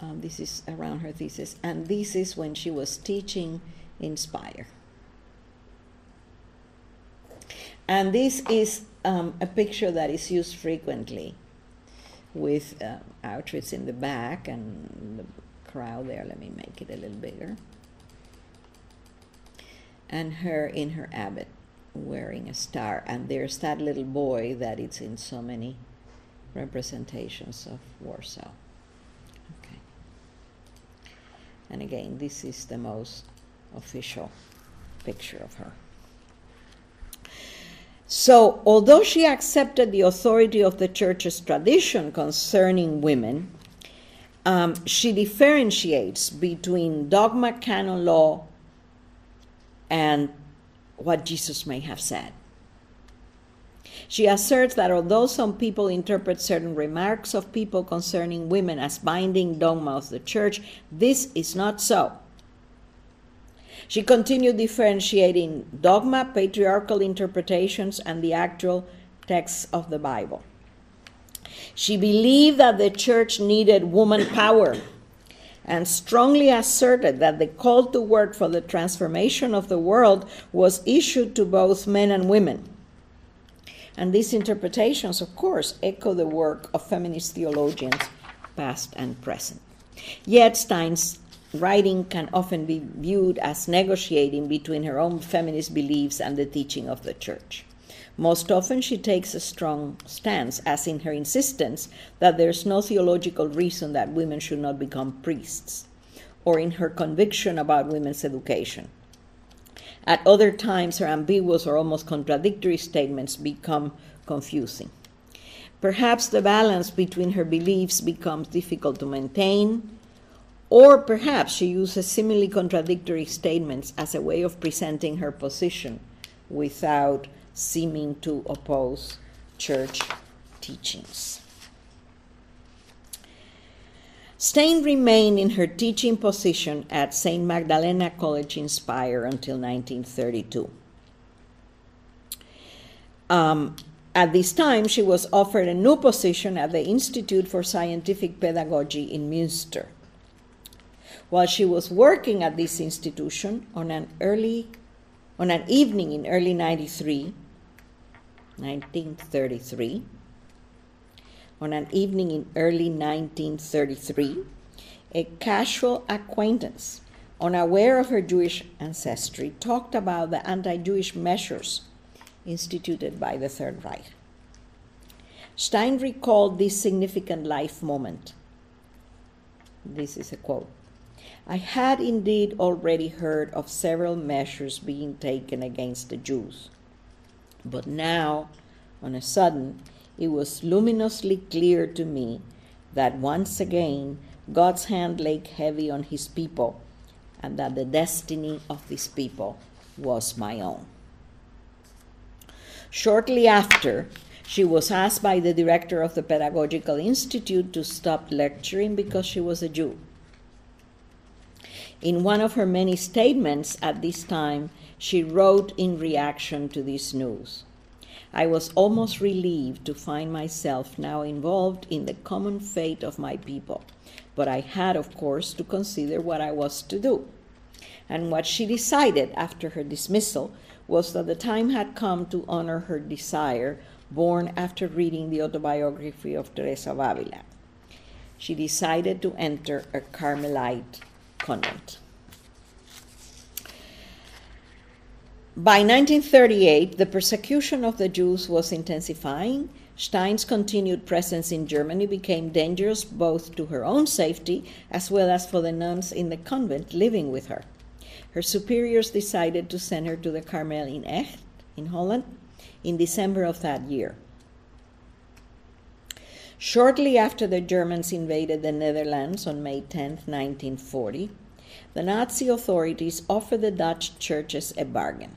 Um, this is around her thesis, and this is when she was teaching in Speyer. And this is um, a picture that is used frequently with uh, Auschwitz in the back and the crowd there. Let me make it a little bigger. And her in her habit wearing a star. And there's that little boy that is in so many representations of Warsaw. Okay. And again, this is the most official picture of her. So, although she accepted the authority of the church's tradition concerning women, um, she differentiates between dogma, canon law, and what Jesus may have said. She asserts that although some people interpret certain remarks of people concerning women as binding dogma of the church, this is not so. She continued differentiating dogma, patriarchal interpretations, and the actual texts of the Bible. She believed that the church needed woman power and strongly asserted that the call to work for the transformation of the world was issued to both men and women. And these interpretations, of course, echo the work of feminist theologians, past and present. Yet Stein's writing can often be viewed as negotiating between her own feminist beliefs and the teaching of the church. Most often, she takes a strong stance, as in her insistence that there's no theological reason that women should not become priests, or in her conviction about women's education. At other times, her ambiguous or almost contradictory statements become confusing. Perhaps the balance between her beliefs becomes difficult to maintain, or perhaps she uses seemingly contradictory statements as a way of presenting her position without seeming to oppose church teachings. Stein remained in her teaching position at St. Magdalena College in Speyer until 1932. Um, at this time, she was offered a new position at the Institute for Scientific Pedagogy in Münster. While she was working at this institution on an early on an evening in early 93, 1933, on an evening in early 1933, a casual acquaintance, unaware of her Jewish ancestry, talked about the anti Jewish measures instituted by the Third Reich. Stein recalled this significant life moment. This is a quote. I had indeed already heard of several measures being taken against the Jews. But now, on a sudden, it was luminously clear to me that once again God's hand lay heavy on his people and that the destiny of this people was my own. Shortly after, she was asked by the director of the Pedagogical Institute to stop lecturing because she was a Jew. In one of her many statements at this time, she wrote in reaction to this news I was almost relieved to find myself now involved in the common fate of my people, but I had, of course, to consider what I was to do. And what she decided after her dismissal was that the time had come to honor her desire, born after reading the autobiography of Teresa of Avila. She decided to enter a Carmelite convent. By 1938, the persecution of the Jews was intensifying. Stein's continued presence in Germany became dangerous both to her own safety as well as for the nuns in the convent living with her. Her superiors decided to send her to the Carmel in Echt, in Holland, in December of that year. Shortly after the Germans invaded the Netherlands on May 10, 1940, the Nazi authorities offered the Dutch churches a bargain.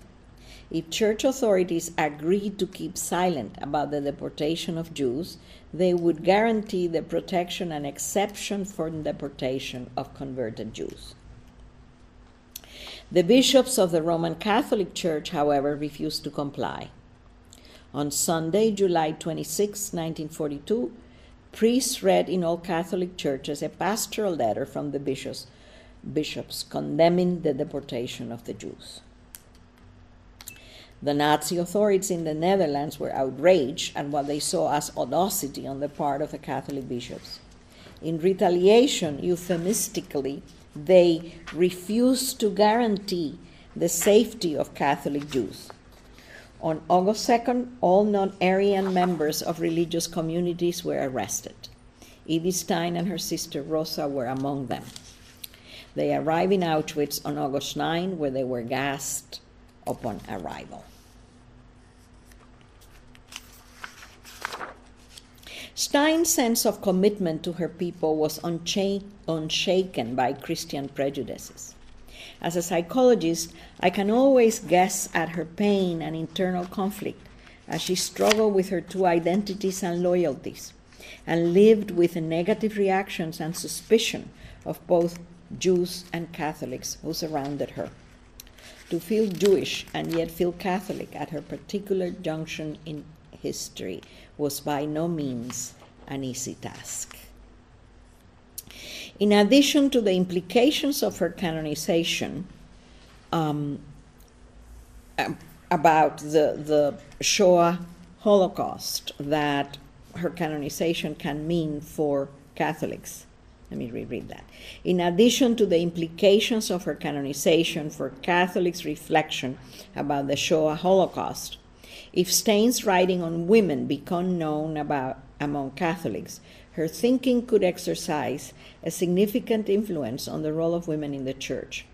If church authorities agreed to keep silent about the deportation of Jews, they would guarantee the protection and exception from deportation of converted Jews. The bishops of the Roman Catholic Church, however, refused to comply. On Sunday, July 26, 1942, priests read in all Catholic churches a pastoral letter from the bishops, bishops condemning the deportation of the Jews. The Nazi authorities in the Netherlands were outraged at what they saw as audacity on the part of the Catholic bishops. In retaliation, euphemistically, they refused to guarantee the safety of Catholic Jews. On August 2nd, all non Aryan members of religious communities were arrested. Edith Stein and her sister Rosa were among them. They arrived in Auschwitz on August 9, where they were gassed upon arrival. Stein's sense of commitment to her people was unshaken by Christian prejudices. As a psychologist, I can always guess at her pain and internal conflict as she struggled with her two identities and loyalties and lived with the negative reactions and suspicion of both Jews and Catholics who surrounded her. To feel Jewish and yet feel Catholic at her particular junction in history was by no means an easy task. In addition to the implications of her canonization um, about the, the Shoah Holocaust that her canonization can mean for Catholics. Let me reread that. In addition to the implications of her canonization for Catholics' reflection about the Shoah Holocaust, if Stein's writing on women become known about among Catholics, her thinking could exercise a significant influence on the role of women in the church.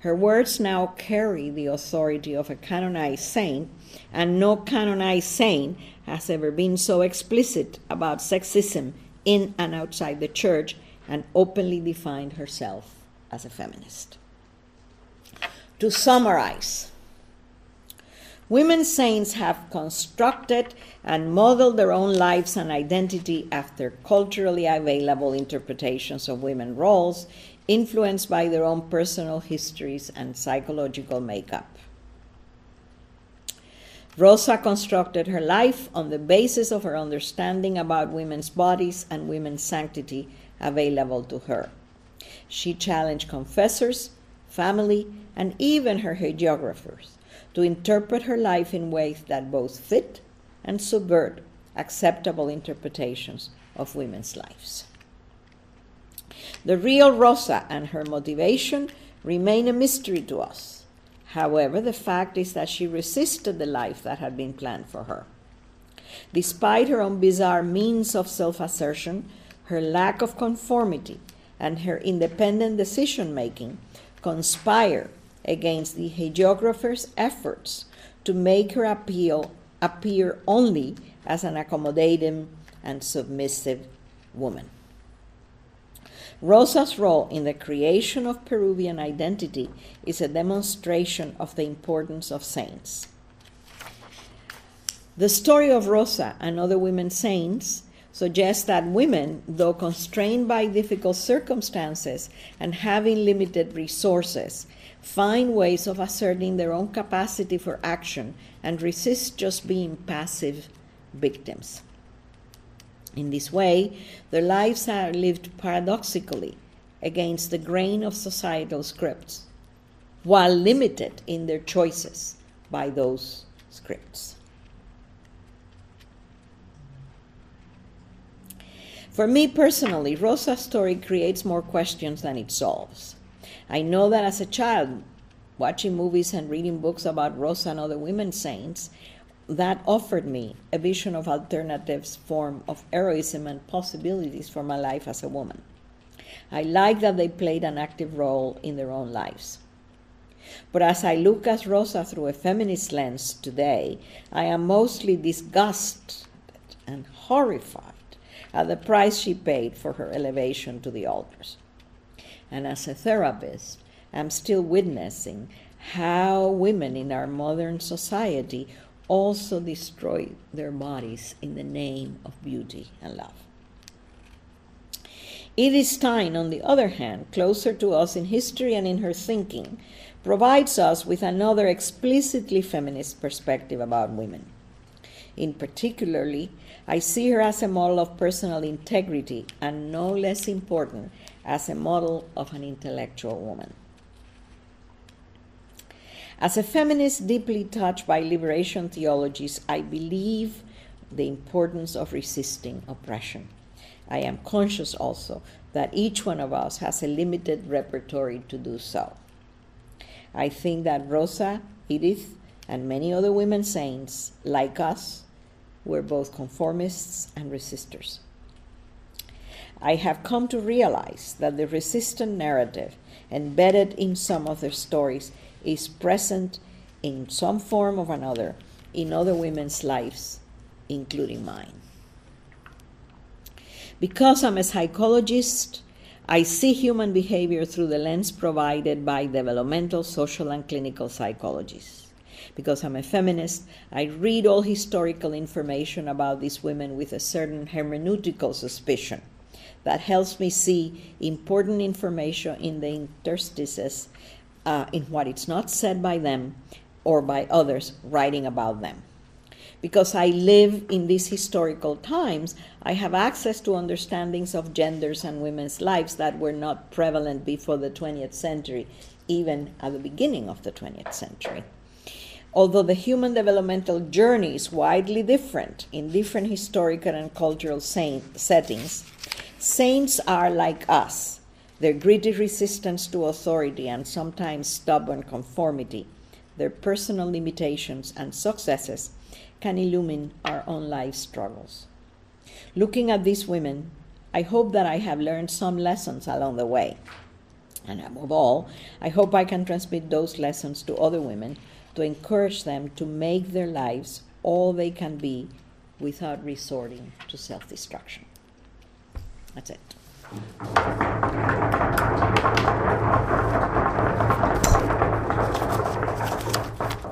Her words now carry the authority of a canonized saint, and no canonized saint has ever been so explicit about sexism in and outside the church and openly defined herself as a feminist. To summarize, Women saints have constructed and modeled their own lives and identity after culturally available interpretations of women roles, influenced by their own personal histories and psychological makeup. Rosa constructed her life on the basis of her understanding about women's bodies and women's sanctity available to her. She challenged confessors, family, and even her hagiographers to interpret her life in ways that both fit and subvert acceptable interpretations of women's lives. The real Rosa and her motivation remain a mystery to us. However, the fact is that she resisted the life that had been planned for her. Despite her own bizarre means of self assertion, her lack of conformity, and her independent decision making conspire against the hagiographer's efforts to make her appeal appear only as an accommodating and submissive woman. Rosa's role in the creation of Peruvian identity is a demonstration of the importance of saints. The story of Rosa and other women saints suggests that women, though constrained by difficult circumstances and having limited resources, find ways of asserting their own capacity for action and resist just being passive victims. In this way, their lives are lived paradoxically against the grain of societal scripts, while limited in their choices by those scripts. For me personally, Rosa's story creates more questions than it solves. I know that as a child, watching movies and reading books about Rosa and other women saints, that offered me a vision of alternatives form of heroism and possibilities for my life as a woman. I like that they played an active role in their own lives. But as I look at Rosa through a feminist lens today, I am mostly disgusted and horrified at the price she paid for her elevation to the altars and as a therapist, I'm still witnessing how women in our modern society also destroy their bodies in the name of beauty and love. Edith Stein, on the other hand, closer to us in history and in her thinking, provides us with another explicitly feminist perspective about women. In particularly, I see her as a model of personal integrity and no less important as a model of an intellectual woman. As a feminist deeply touched by liberation theologies, I believe the importance of resisting oppression. I am conscious also that each one of us has a limited repertory to do so. I think that Rosa, Edith, and many other women saints, like us, were both conformists and resistors. I have come to realize that the resistant narrative embedded in some of their stories is present in some form or another in other women's lives, including mine. Because I'm a psychologist, I see human behavior through the lens provided by developmental, social, and clinical psychologists. Because I'm a feminist, I read all historical information about these women with a certain hermeneutical suspicion that helps me see important information in the interstices uh, in what it's not said by them or by others writing about them. Because I live in these historical times, I have access to understandings of genders and women's lives that were not prevalent before the 20th century, even at the beginning of the 20th century. Although the human developmental journey is widely different in different historical and cultural settings, Saints are like us. Their greedy resistance to authority and sometimes stubborn conformity, their personal limitations and successes can illumine our own life struggles. Looking at these women, I hope that I have learned some lessons along the way. And above all, I hope I can transmit those lessons to other women to encourage them to make their lives all they can be without resorting to self destruction. That's it.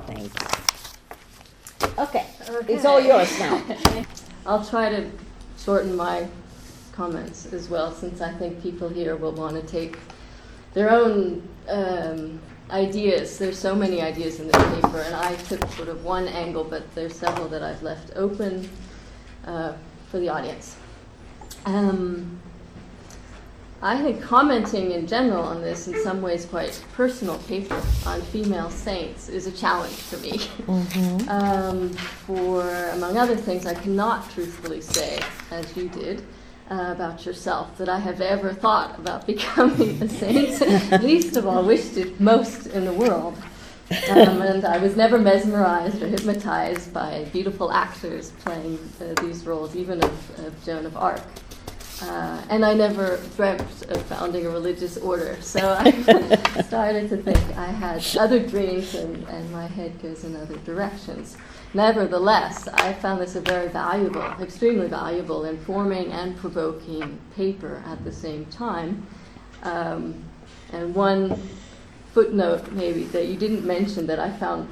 Thank you. Okay, it's all yours now. I'll try to shorten my comments as well, since I think people here will want to take their own um, ideas. There's so many ideas in this paper, and I took sort of one angle, but there's several that I've left open uh, for the audience. Um, I think commenting in general on this, in some ways quite personal paper on female saints, is a challenge to me. Mm-hmm. um, for, among other things, I cannot truthfully say, as you did, uh, about yourself, that I have ever thought about becoming a saint, least of all wished it most in the world. Um, and I was never mesmerized or hypnotized by beautiful actors playing uh, these roles, even of, of Joan of Arc. Uh, and I never dreamt of founding a religious order. So I started to think I had other dreams and, and my head goes in other directions. Nevertheless, I found this a very valuable, extremely valuable, informing and provoking paper at the same time. Um, and one footnote, maybe, that you didn't mention that I found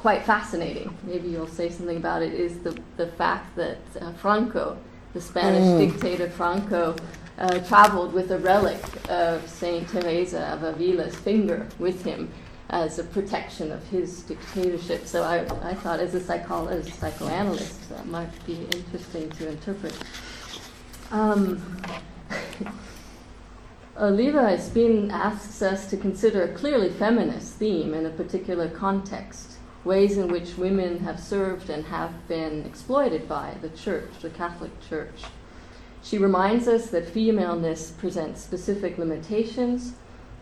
quite fascinating, maybe you'll say something about it, is the, the fact that uh, Franco the Spanish mm. dictator Franco uh, traveled with a relic of Saint Teresa of Avila's finger with him as a protection of his dictatorship. So I, I thought, as a psychologist, psychoanalyst, that might be interesting to interpret. Um, Oliva Espin asks us to consider a clearly feminist theme in a particular context ways in which women have served and have been exploited by the church, the Catholic Church. She reminds us that femaleness presents specific limitations.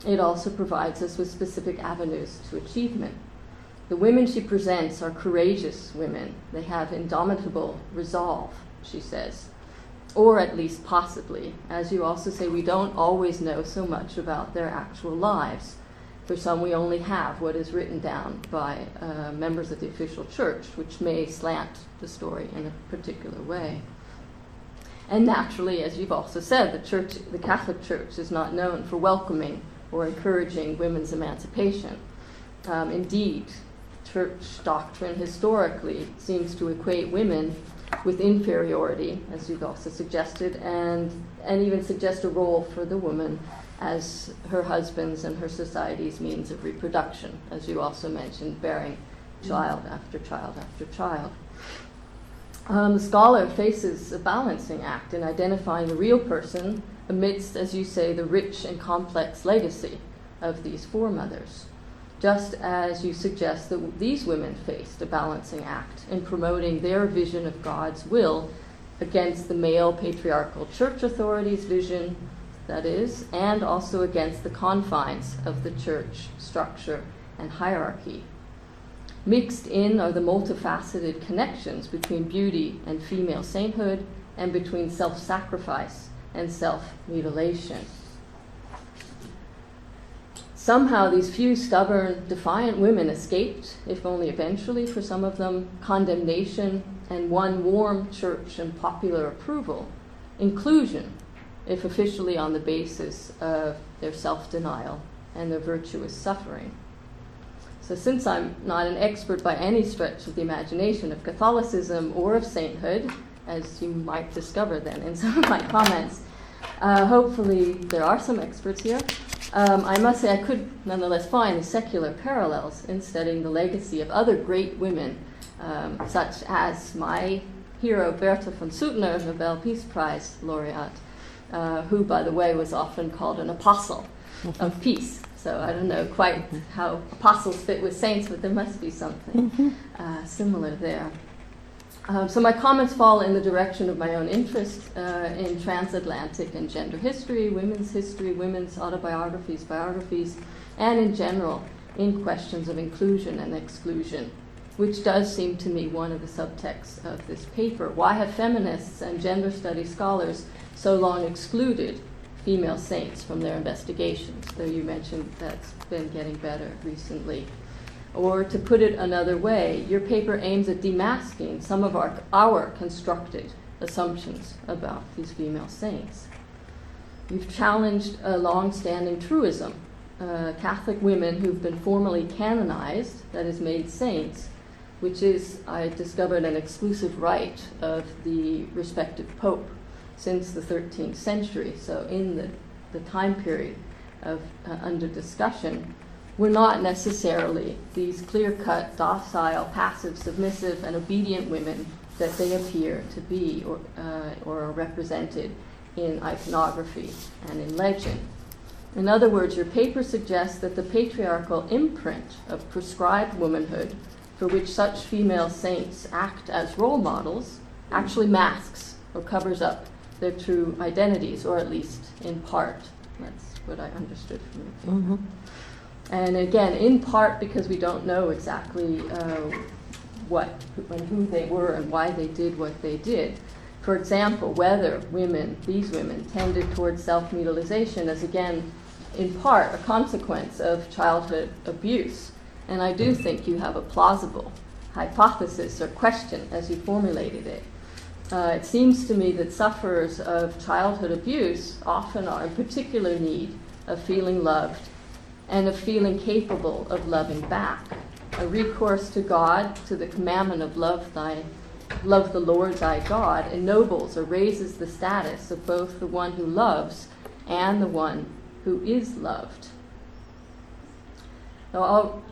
It also provides us with specific avenues to achievement. The women she presents are courageous women. They have indomitable resolve, she says. Or at least possibly. As you also say, we don't always know so much about their actual lives. For some, we only have what is written down by uh, members of the official church, which may slant the story in a particular way. And naturally, as you've also said, the church, the Catholic Church, is not known for welcoming or encouraging women's emancipation. Um, indeed, church doctrine historically seems to equate women with inferiority, as you've also suggested, and, and even suggest a role for the woman as her husband's and her society's means of reproduction, as you also mentioned, bearing child after child after child. Um, the scholar faces a balancing act in identifying the real person amidst, as you say, the rich and complex legacy of these foremothers, just as you suggest that these women faced a balancing act in promoting their vision of God's will against the male patriarchal church authority's vision that is, and also against the confines of the church structure and hierarchy. Mixed in are the multifaceted connections between beauty and female sainthood and between self sacrifice and self mutilation. Somehow, these few stubborn, defiant women escaped, if only eventually for some of them, condemnation and won warm church and popular approval, inclusion if officially on the basis of their self denial and their virtuous suffering. So, since I'm not an expert by any stretch of the imagination of Catholicism or of sainthood, as you might discover then in some of my comments, uh, hopefully there are some experts here. Um, I must say I could nonetheless find secular parallels in studying the legacy of other great women, um, such as my hero Bertha von Suttner, Nobel Peace Prize laureate, uh, who, by the way, was often called an apostle of peace. So I don't know quite how apostles fit with saints, but there must be something uh, similar there. Um, so my comments fall in the direction of my own interest uh, in transatlantic and gender history, women's history, women's autobiographies, biographies, and in general in questions of inclusion and exclusion, which does seem to me one of the subtexts of this paper. Why have feminists and gender studies scholars so long excluded female saints from their investigations, though you mentioned that's been getting better recently. Or to put it another way, your paper aims at demasking some of our, our constructed assumptions about these female saints. You've challenged a long standing truism. Uh, Catholic women who've been formally canonized, that is, made saints, which is, I discovered, an exclusive right of the respective pope since the 13th century. So, in the, the time period of uh, under discussion, were not necessarily these clear cut, docile, passive, submissive, and obedient women that they appear to be or, uh, or are represented in iconography and in legend. In other words, your paper suggests that the patriarchal imprint of prescribed womanhood, for which such female saints act as role models, actually masks or covers up their true identities, or at least in part. That's what I understood from paper. Mm-hmm. And again, in part because we don't know exactly uh, what and who they were and why they did what they did. For example, whether women, these women, tended towards self mutilization as again, in part, a consequence of childhood abuse. And I do think you have a plausible hypothesis or question as you formulated it. Uh, it seems to me that sufferers of childhood abuse often are in particular need of feeling loved and of feeling capable of loving back. A recourse to God, to the commandment of love thy love the Lord thy God, ennobles or raises the status of both the one who loves and the one who is loved. Now I'll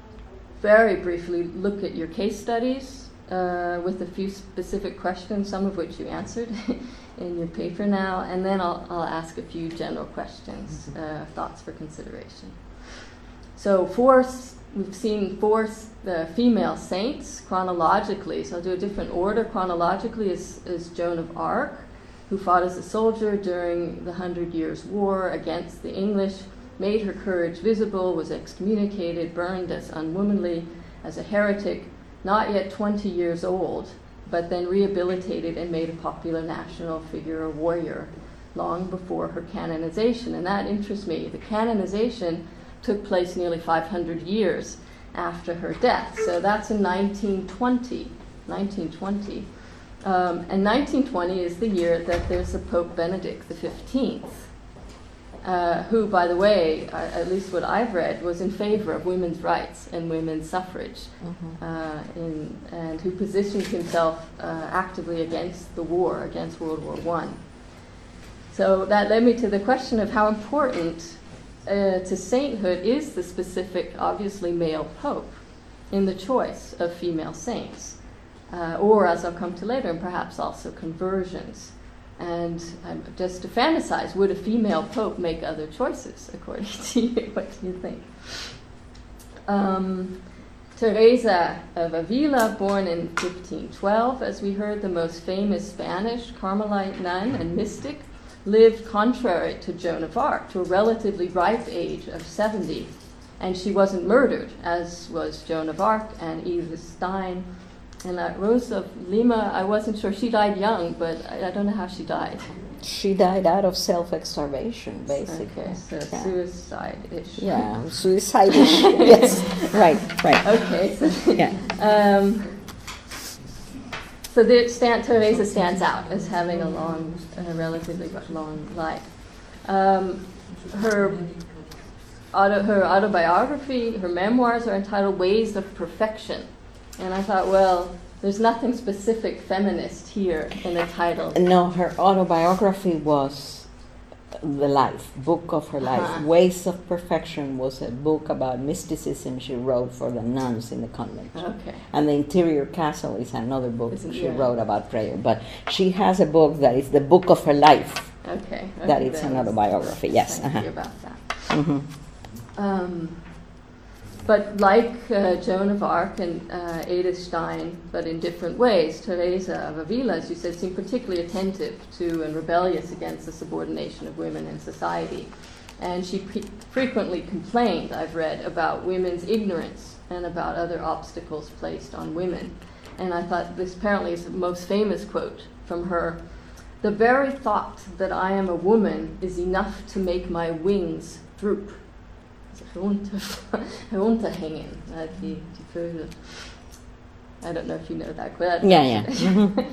very briefly look at your case studies uh, with a few specific questions, some of which you answered in your paper now, and then I'll, I'll ask a few general questions, uh, thoughts for consideration. So four, we've seen four uh, female saints chronologically. So I'll do a different order. Chronologically is, is Joan of Arc, who fought as a soldier during the Hundred Years' War against the English, made her courage visible, was excommunicated, burned as unwomanly, as a heretic, not yet 20 years old, but then rehabilitated and made a popular national figure, a warrior, long before her canonization. And that interests me. The canonization took place nearly 500 years after her death. So that's in 1920. 1920. Um, and 1920 is the year that there's a Pope Benedict XV, uh, who, by the way, uh, at least what I've read, was in favor of women's rights and women's suffrage, Mm-hmm. uh, in, and who positioned himself uh, actively against the war, against World War One. So that led me to the question of how important uh, to sainthood is the specific, obviously male pope in the choice of female saints, uh, or as I'll come to later, and perhaps also conversions. And um, just to fantasize, would a female pope make other choices, according to you? what do you think? Um, Teresa of Avila, born in 1512, as we heard, the most famous Spanish Carmelite nun and mystic, lived contrary to Joan of Arc to a relatively ripe age of 70. And she wasn't murdered, as was Joan of Arc and Edith Stein. And uh, Rose of Lima, I wasn't sure. She died young, but I, I don't know how she died. She died out of self-extermination, basically. Okay, so yeah. suicide-ish. Yeah, suicide. yes, right, right. Okay, so Yeah. Um, so the stand, Teresa stands out as having a long, a relatively long life. Um, her, auto, her autobiography, her memoirs are entitled Ways of Perfection. And I thought, well, there's nothing specific feminist here in the title. No, her autobiography was the life, book of her life. Uh-huh. Ways of Perfection was a book about mysticism she wrote for the nuns in the convent. Okay. And the Interior Castle is another book Is it- she yeah. wrote about prayer. But she has a book that is the book of her life. Okay. That okay, it's then an autobiography, yes, Thank uh-huh. you about that. hmm Um, but like uh, Joan of Arc and uh, Edith Stein, but in different ways, Teresa of Avila, as you said, seemed particularly attentive to and rebellious against the subordination of women in society. And she pre- frequently complained, I've read, about women's ignorance and about other obstacles placed on women. And I thought this apparently is the most famous quote from her The very thought that I am a woman is enough to make my wings droop. Altså runter, runterhängen, uh, die, die Vögel. I don't know if you know that quote. Yeah, yeah.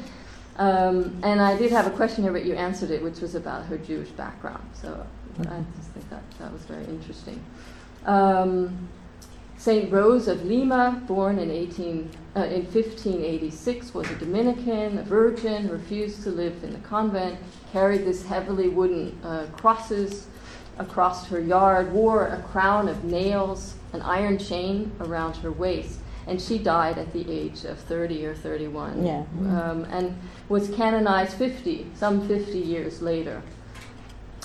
Um, and I did have a question here, but you answered it, which was about her Jewish background. So I Mhm. just think that that was very interesting. Um, Saint Rose of Lima, born in, 18, uh, in 1586, was a Dominican, a virgin, refused to live in the convent, carried this heavily wooden uh, crosses across her yard, wore a crown of nails, an iron chain around her waist, and she died at the age of 30 or 31. Yeah. Um, and was canonized 50, some 50 years later,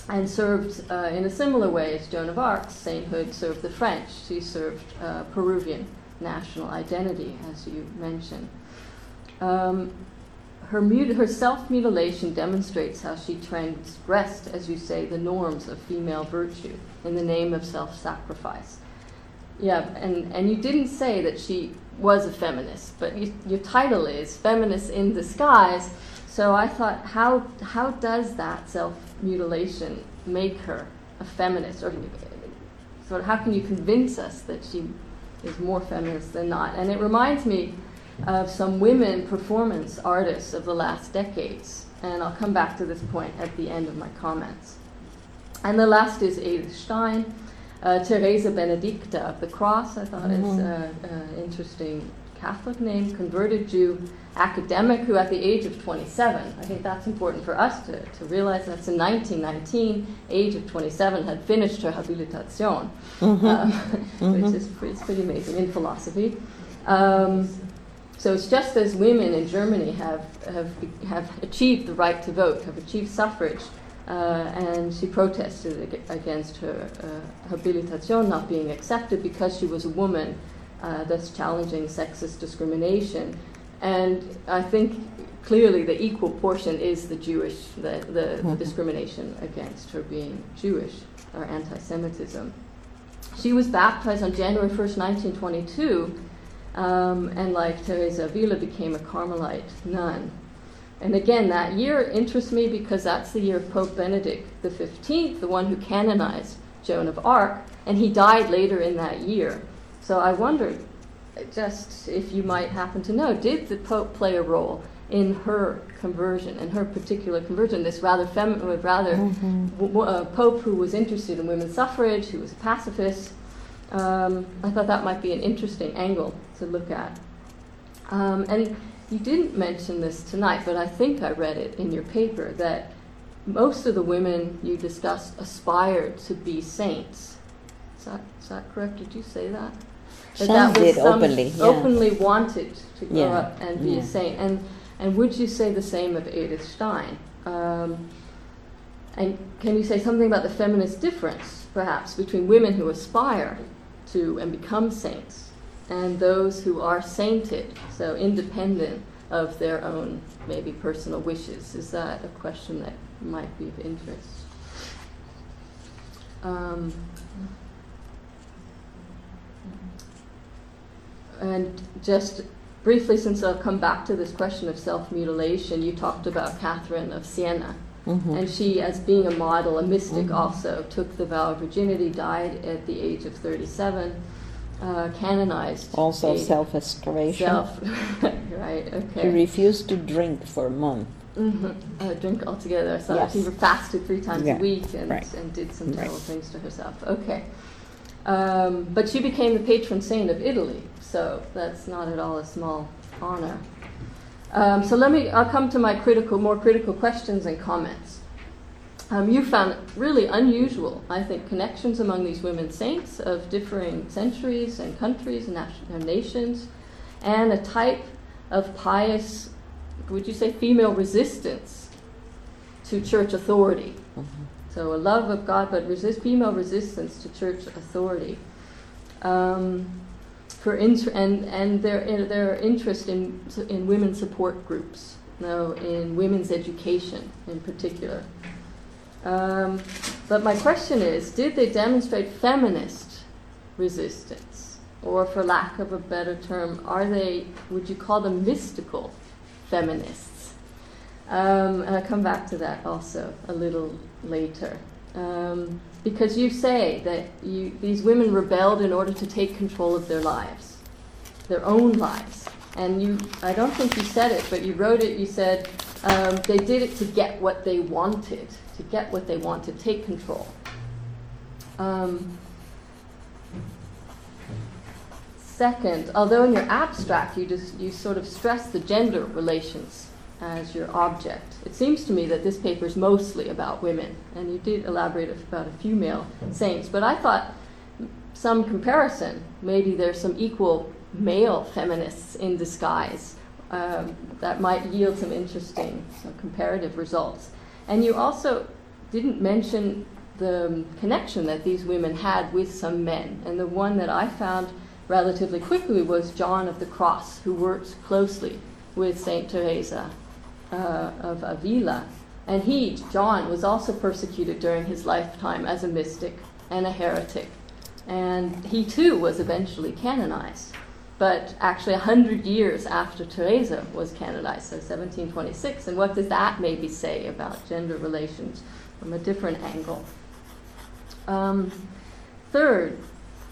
and served uh, in a similar way as Joan of Arc's sainthood served the French. She served uh, Peruvian national identity, as you mentioned. Um, her, mut- her self mutilation demonstrates how she transgressed, as you say, the norms of female virtue in the name of self sacrifice. Yeah, and, and you didn't say that she was a feminist, but you, your title is Feminist in Disguise. So I thought, how, how does that self mutilation make her a feminist? Or sort of how can you convince us that she is more feminist than not? And it reminds me of some women performance artists of the last decades. And I'll come back to this point at the end of my comments. And the last is Edith Stein. Uh, Teresa Benedicta of the Cross, I thought mm-hmm. is an interesting Catholic name, converted Jew, academic who at the age of 27, I think that's important for us to, to realize that's in 1919, age of 27, had finished her habilitation, mm-hmm. Um, mm-hmm. which is pretty, pretty, amazing in philosophy. Um, so it's just as women in Germany have, have, have achieved the right to vote, have achieved suffrage, uh, and she protested against her uh, habilitation not being accepted because she was a woman, uh, thus challenging sexist discrimination. And I think clearly the equal portion is the Jewish, the, the, mm-hmm. the discrimination against her being Jewish or anti Semitism. She was baptized on January 1st, 1922, um, and like Teresa Avila, became a Carmelite nun. And again, that year interests me because that's the year of Pope Benedict XV, the one who canonized Joan of Arc, and he died later in that year. So I wondered just if you might happen to know, did the Pope play a role in her conversion, in her particular conversion, this rather feminine, rather mm-hmm. w- uh, Pope who was interested in women's suffrage, who was a pacifist? Um, I thought that might be an interesting angle to look at. Um, and you didn't mention this tonight, but I think I read it in your paper that most of the women you discussed aspired to be saints. Is that, is that correct? Did you say that? That, some that did openly. Yeah. Openly wanted to grow yeah. up and be yeah. a saint. And, and would you say the same of Edith Stein? Um, and can you say something about the feminist difference, perhaps, between women who aspire to and become saints and those who are sainted, so independent of their own maybe personal wishes? Is that a question that might be of interest? Um, and just briefly, since I'll come back to this question of self mutilation, you talked about Catherine of Siena. Mm-hmm. And she, as being a model, a mystic, mm-hmm. also took the vow of virginity, died at the age of 37 uh, canonized. Also self-aspiration. Self, right? Okay. She refused to drink for a month. Mm-hmm. Uh, drink altogether. So yes. she fasted three times yeah. a week and, right. and did some terrible right. things to herself. Okay. Um, but she became the patron saint of Italy, so that's not at all a small honor. Um, so let me, I'll come to my critical, more critical questions and comments. Um, you found really unusual, I think, connections among these women saints of differing centuries and countries and nation- nations, and a type of pious, would you say, female resistance to church authority. Mm-hmm. So a love of God, but resist female resistance to church authority. Um, for and and their their interest in in women's support groups, you know, in women's education in particular. Um, but my question is did they demonstrate feminist resistance? Or, for lack of a better term, are they, would you call them mystical feminists? Um, and I'll come back to that also a little later. Um, because you say that you, these women rebelled in order to take control of their lives, their own lives. And you, I don't think you said it, but you wrote it, you said um, they did it to get what they wanted to get what they wanted, to take control. Um, Second, although in your abstract you just you sort of stress the gender relations as your object, it seems to me that this paper is mostly about women, and you did elaborate about a few male saints. But I thought some comparison, maybe there's some equal male feminists in disguise um, that might yield some interesting comparative results. And you also didn't mention the connection that these women had with some men, and the one that I found relatively quickly was John of the Cross, who worked closely with Saint Teresa uh, of Avila. And he, John, was also persecuted during his lifetime as a mystic and a heretic. And he too was eventually canonized. But actually, a hundred years after Teresa was canonized, so 1726. And what does that maybe say about gender relations from a different angle? Um, third,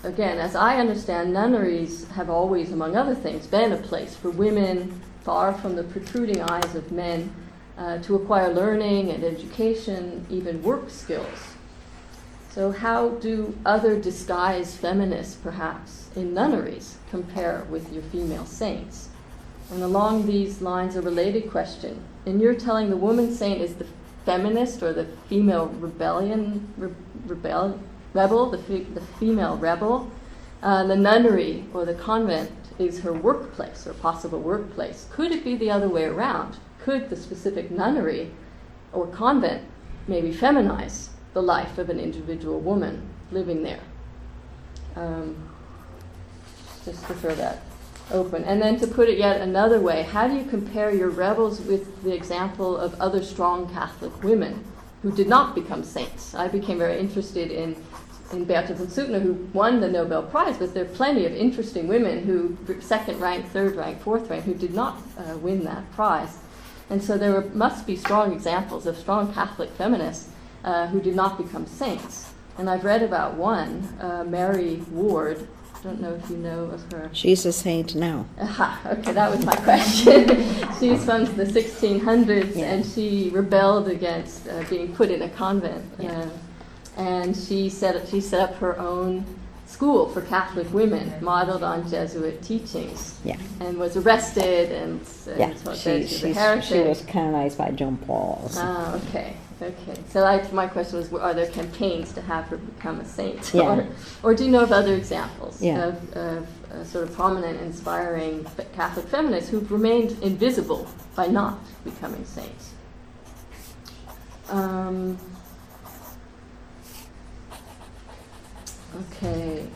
again, as I understand, nunneries have always, among other things, been a place for women far from the protruding eyes of men uh, to acquire learning and education, even work skills. So, how do other disguised feminists, perhaps, in nunneries compare with your female saints? And along these lines, a related question. In your telling, the woman saint is the feminist or the female rebellion, re- rebel, rebel, the, fe- the female rebel. Uh, the nunnery or the convent is her workplace or possible workplace. Could it be the other way around? Could the specific nunnery or convent maybe feminize the life of an individual woman living there? Um, just to throw that open. And then to put it yet another way, how do you compare your rebels with the example of other strong Catholic women who did not become saints? I became very interested in in von Suttner who won the Nobel Prize, but there are plenty of interesting women who, second rank, third rank, fourth rank, who did not uh, win that prize. And so there were, must be strong examples of strong Catholic feminists uh, who did not become saints. And I've read about one, uh, Mary Ward. I don't know if you know of her. She's a saint now. Aha, okay, that was my question. She's from the 1600s yeah. and she rebelled against uh, being put in a convent. Yeah. And she set, she set up her own school for Catholic women, modeled on Jesuit teachings. Yeah. And was arrested and, and yeah. she, she, she was canonized by John Paul. So. Ah, okay. Okay. So I, my question was, are there campaigns to have her become a saint? Yeah. Or, or do you know of other examples yeah. of, of uh, sort of prominent, inspiring Catholic feminists who've remained invisible by not becoming saints? Um, Okay.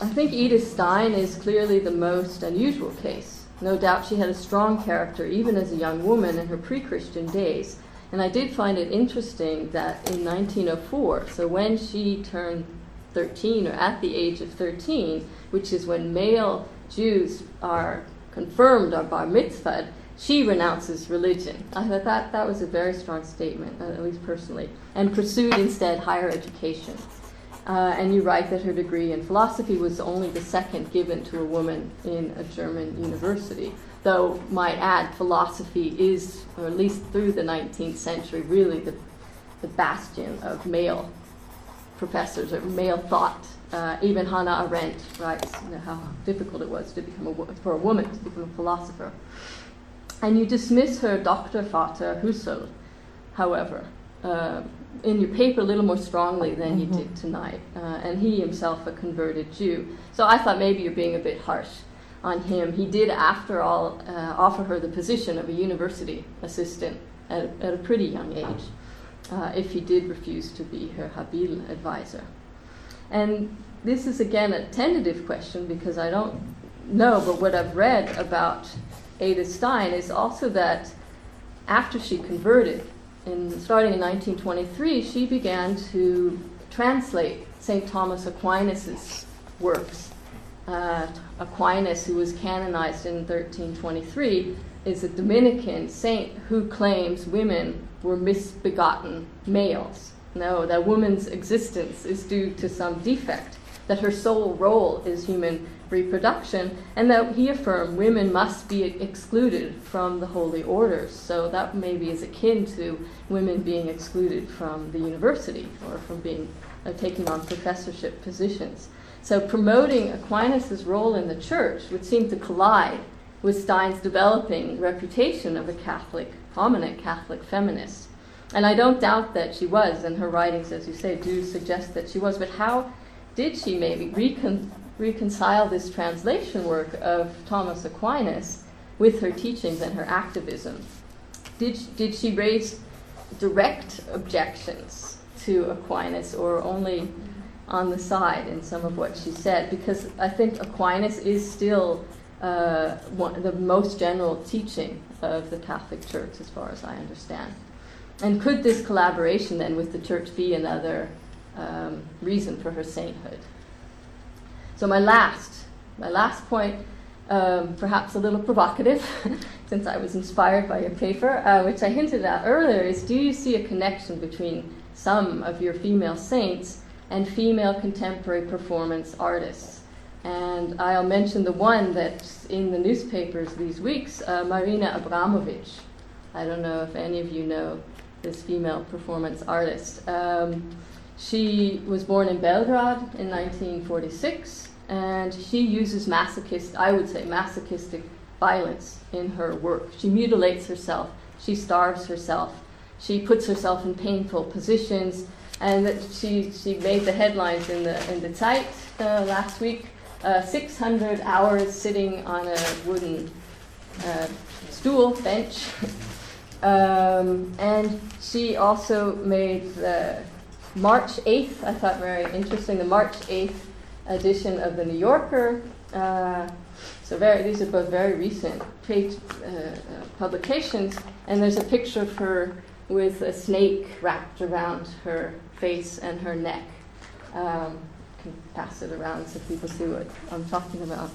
I think Edith Stein is clearly the most unusual case. No doubt she had a strong character even as a young woman in her pre Christian days. And I did find it interesting that in 1904, so when she turned 13 or at the age of 13, which is when male Jews are confirmed or bar mitzvahed, she renounces religion. I thought that, was a very strong statement, uh, at least personally, and pursued instead higher education. Uh, and you write that her degree in philosophy was only the second given to a woman in a German university. Though, might add, philosophy is, or at least through the 19th century, really the, the bastion of male professors or male thought. Uh, even Hannah Arendt writes you know, how difficult it was to become a, for a woman to become a philosopher. And you dismiss her Dr. Vater Husserl, however, uh, in your paper a little more strongly than you mm-hmm. did tonight. Uh, and he himself a converted Jew. So I thought maybe you're being a bit harsh on him. He did, after all, uh, offer her the position of a university assistant at, at a pretty young age, uh, if he did refuse to be her Habil advisor. And this is again a tentative question because I don't know, but what I've read about Edith Stein is also that after she converted, in, starting in 1923, she began to translate St. Thomas Aquinas' works. Uh, Aquinas, who was canonized in 1323, is a Dominican saint who claims women were misbegotten males. No, that woman's existence is due to some defect, that her sole role is human reproduction, and that he affirmed women must be excluded from the holy orders. So that maybe is akin to women being excluded from the university or from being uh, taking on professorship positions. So promoting Aquinas' role in the church would seem to collide with Stein's developing reputation of a Catholic, prominent Catholic feminist. And I don't doubt that she was, and her writings, as you say, do suggest that she was. But how did she maybe recon- reconcile this translation work of Thomas Aquinas with her teachings and her activism? Did, did she raise direct objections to Aquinas or only on the side in some of what she said? Because I think Aquinas is still uh, one, the most general teaching of the Catholic Church, as far as I understand. And could this collaboration then with the Church be another um, reason for her sainthood? So my last, my last point, um, perhaps a little provocative, since I was inspired by your paper, uh, which I hinted at earlier, is do you see a connection between some of your female saints and female contemporary performance artists? And I'll mention the one that's in the newspapers these weeks, uh, Marina Abramovic. I don't know if any of you know this female performance artist. Um, she was born in Belgrade in 1946, and she uses masochist, I would say, masochistic violence in her work. She mutilates herself, she starves herself, she puts herself in painful positions, and she, she made the headlines in the, in the Zeit uh, last week uh, 600 hours sitting on a wooden uh, stool bench. um, and she also made the March 8th, I thought very interesting, the March 8th edition of the New Yorker. Uh, so very, these are both very recent page, uh, uh, publications. And there's a picture of her with a snake wrapped around her face and her neck. Um, can pass it around so people see what I'm talking about.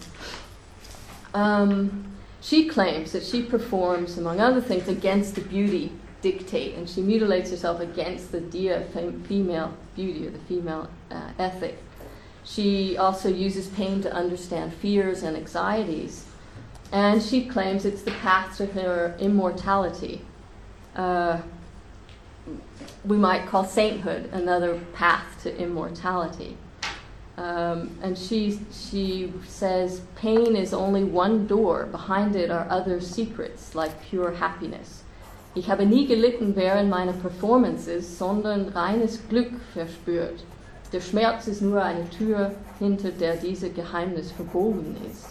Um, she claims that she performs, among other things, against the beauty dictate, and she mutilates herself against the dia fem- female beauty or the female uh, ethic. She also uses pain to understand fears and anxieties, and she claims it's the path to her immortality. Uh, we might call sainthood another path to immortality. Um, and she, she says, pain is only one door. Behind it are other secrets, like pure happiness. Ich habe nie gelitten während meiner Performances, sondern reines Glück verspürt. Der Schmerz ist nur eine Tür, hinter der dieses Geheimnis verborgen ist.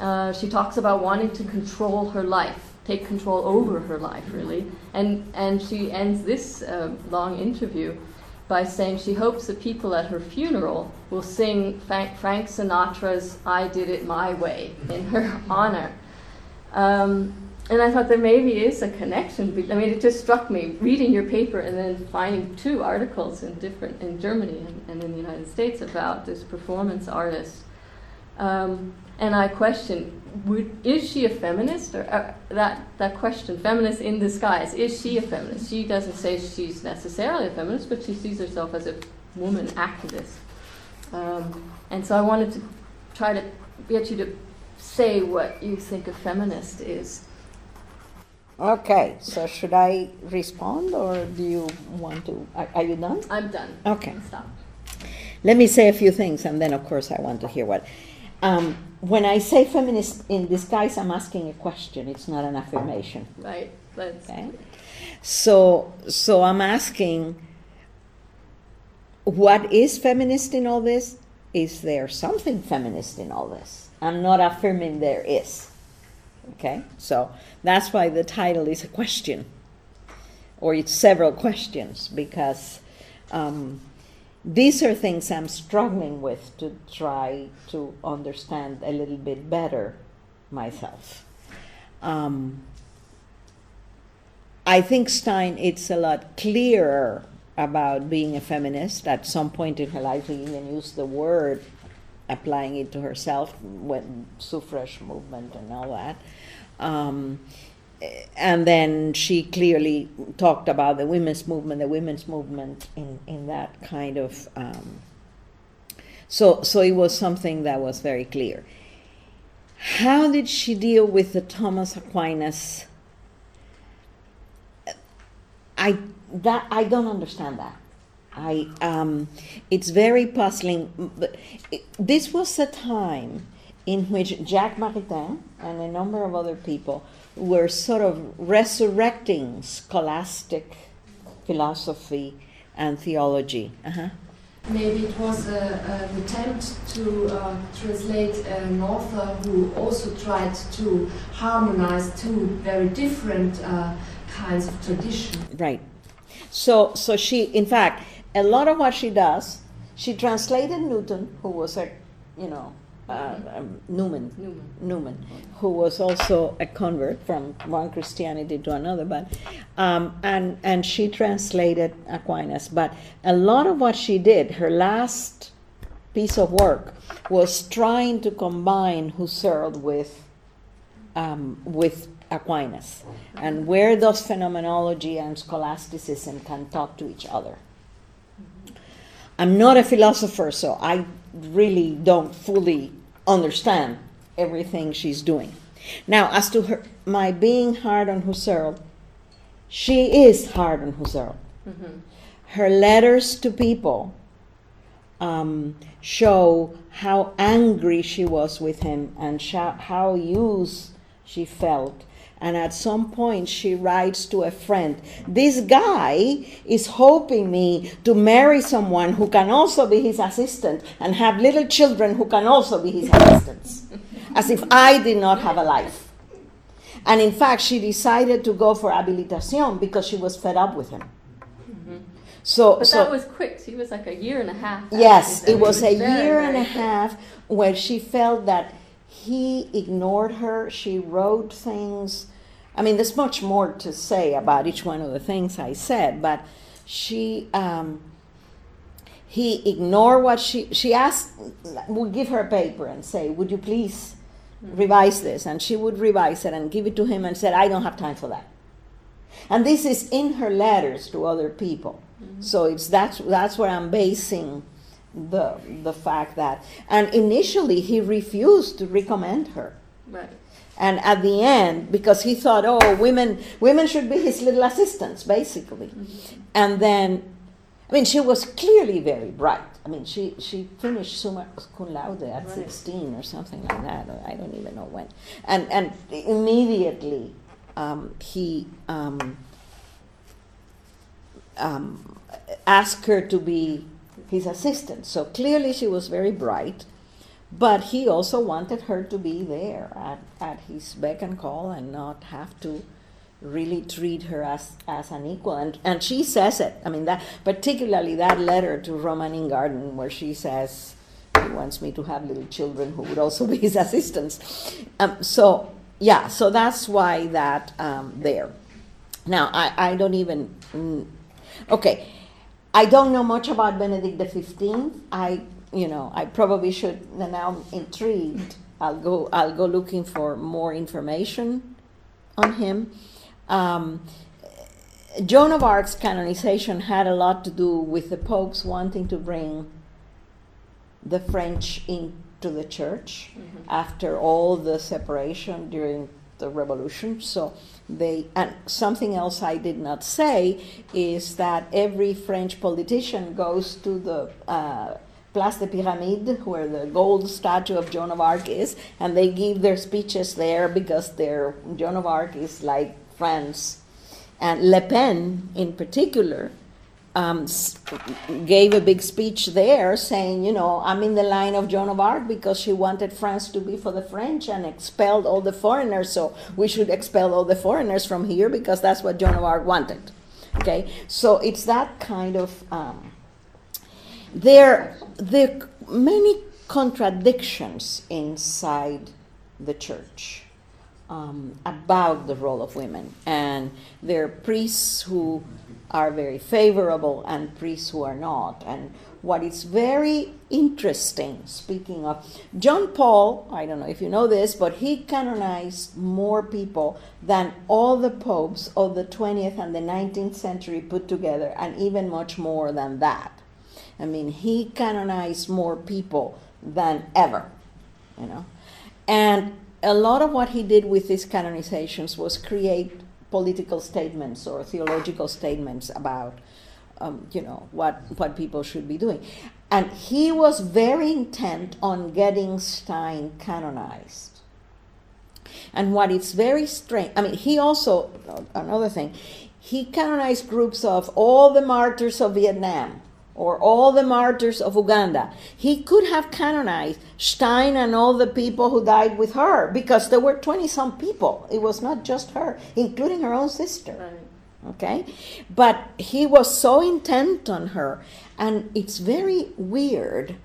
Uh, she talks about wanting to control her life, take control over her life, really. And, and she ends this uh, long interview by saying she hopes the people at her funeral will sing Frank, Frank Sinatra's I Did It My Way in her honor. Um, and I thought there maybe is a connection. I mean, it just struck me reading your paper and then finding two articles in different in Germany and, and in the United States about this performance artist. Um, and I question: would, Is she a feminist? Or uh, that that question, feminist in disguise? Is she a feminist? She doesn't say she's necessarily a feminist, but she sees herself as a woman activist. Um, and so I wanted to try to get you to say what you think a feminist is. Okay, so should I respond or do you want to? Are, are you done? I'm done. Okay. Stop. Let me say a few things and then, of course, I want to hear what. Um, when I say feminist in disguise, I'm asking a question, it's not an affirmation. Right. Let's. Okay? So, so I'm asking what is feminist in all this? Is there something feminist in all this? I'm not affirming there is. Okay? So that's why the title is a question, or it's several questions, because um, these are things I'm struggling with to try to understand a little bit better myself. Um, I think Stein it's a lot clearer about being a feminist. At some point in her life, she even used the word, applying it to herself, when suffrage movement and all that. Um, and then she clearly talked about the women's movement, the women's movement in, in that kind of. Um, so, so it was something that was very clear. How did she deal with the Thomas Aquinas? I that I don't understand that. I, um, it's very puzzling. This was a time in which Jacques Maritain and a number of other people were sort of resurrecting scholastic philosophy and theology. Uh-huh. Maybe it was a, an attempt to uh, translate an author who also tried to harmonize two very different uh, kinds of tradition. Right. So, so she, in fact, a lot of what she does, she translated Newton, who was a, you know, uh, um, Newman, Newman. Newman, who was also a convert from one Christianity to another, but um, and and she translated Aquinas. But a lot of what she did, her last piece of work, was trying to combine Husserl with um, with Aquinas, and where those phenomenology and scholasticism can talk to each other. I'm not a philosopher, so I really don't fully understand everything she's doing. Now, as to her, my being hard on Husserl, she is hard on Husserl. Mm-hmm. Her letters to people um, show how angry she was with him and sh- how used she felt. And at some point, she writes to a friend, This guy is hoping me to marry someone who can also be his assistant and have little children who can also be his assistants. As if I did not have a life. And in fact, she decided to go for habilitación because she was fed up with him. So, But so that was quick. She was like a year and a half. Yes, it was a year and a half where she felt that he ignored her. She wrote things. I mean, there's much more to say about each one of the things I said, but she, um, he ignored what she, she asked, would give her a paper and say, would you please revise this? And she would revise it and give it to him and said, I don't have time for that. And this is in her letters to other people. So it's that's that's where I'm basing the the fact that and initially he refused to recommend her. Right. And at the end, because he thought, oh, women women should be his little assistants, basically. And then I mean she was clearly very bright. I mean she, she finished summa cum laude at Right. sixteen or something like that, I don't even know when. And and immediately um, he um, um, asked her to be his assistant. So clearly she was very bright, but he also wanted her to be there at, at his beck and call and not have to really treat her as, as an equal. And, and she says it. I mean, that particularly that letter to Roman Ingarden where she says he wants me to have little children who would also be his assistants. Um, so, yeah, so that's why that um, there. Now, I, I don't even. mm, Okay, I don't know much about Benedict the Fifteenth. I, you know, I probably should. Now I'm intrigued. I'll go. I'll go looking for more information on him. Um, Joan of Arc's canonization had a lot to do with the popes wanting to bring the French into the church after all the separation during the revolution. So they and something else I did not say is that every French politician goes to the uh, Place des Pyramides, where the gold statue of Joan of Arc is, and they give their speeches there because their Joan of Arc is like France. And Le Pen, in particular, um, gave a big speech there saying, you know, I'm in the line of Joan of Arc because she wanted France to be for the French and expelled all the foreigners. So we should expel all the foreigners from here because that's what Joan of Arc wanted. Okay, so it's that kind of. Um, there, there are many contradictions inside the church um, about the role of women. And there are priests who are very favorable and priests who are not. And what is very interesting, speaking of John Paul, I don't know if you know this, but he canonized more people than all the popes of the 20th and the 19th century put together, and even much more than that. I mean, he canonized more people than ever, you know. And a lot of what he did with these canonizations was create political statements or theological statements about um, you know, what, what people should be doing. And he was very intent on getting Stein canonized. And what is very strange, I mean, he also, another thing, he canonized groups of all the martyrs of Vietnam or all the martyrs of Uganda. He could have canonized Stein and all the people who died with her because there were 20 some people. It was not just her, including her own sister. Right. Okay? But he was so intent on her. And it's very weird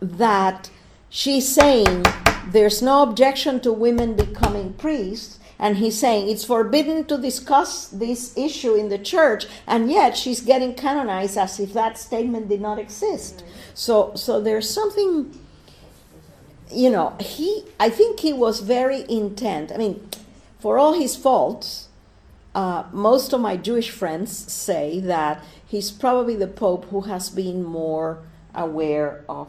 that she's saying there's no objection to women becoming priests and he's saying it's forbidden to discuss this issue in the church and yet she's getting canonized as if that statement did not exist. So so there's something you know he i think he was very intent. I mean for all his faults uh, most of my jewish friends say that he's probably the pope who has been more aware of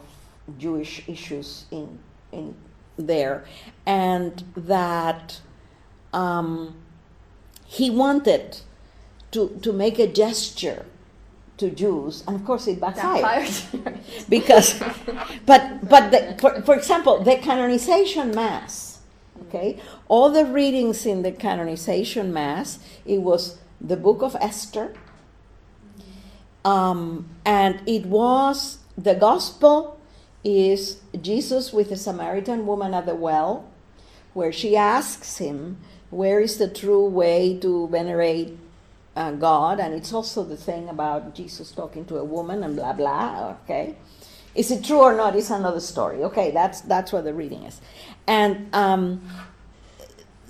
jewish issues in in there and that um, he wanted to, to make a gesture to Jews, and of course it backfired. Because, but but the, for, for example, the canonization mass, okay, all the readings in the canonization mass, it was the book of Esther, um, and it was the gospel is Jesus with the Samaritan woman at the well, where she asks him where is the true way to venerate uh, God, and it's also the thing about Jesus talking to a woman and blah blah. Okay, is it true or not? Is another story. Okay, that's that's what the reading is, and um,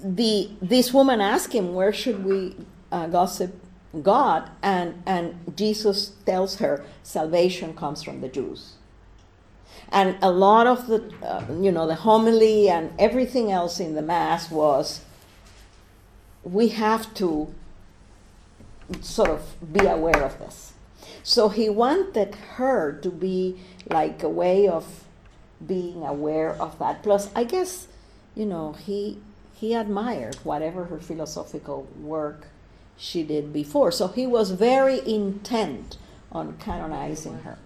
the this woman asked him where should we uh, gossip God, and and Jesus tells her salvation comes from the Jews. And a lot of the, uh, you know, the homily and everything else in the Mass was we have to sort of be aware of this. So he wanted her to be like a way of being aware of that. Plus, I guess, you know, he he admired whatever her philosophical work she did before. So he was very intent on canonizing her.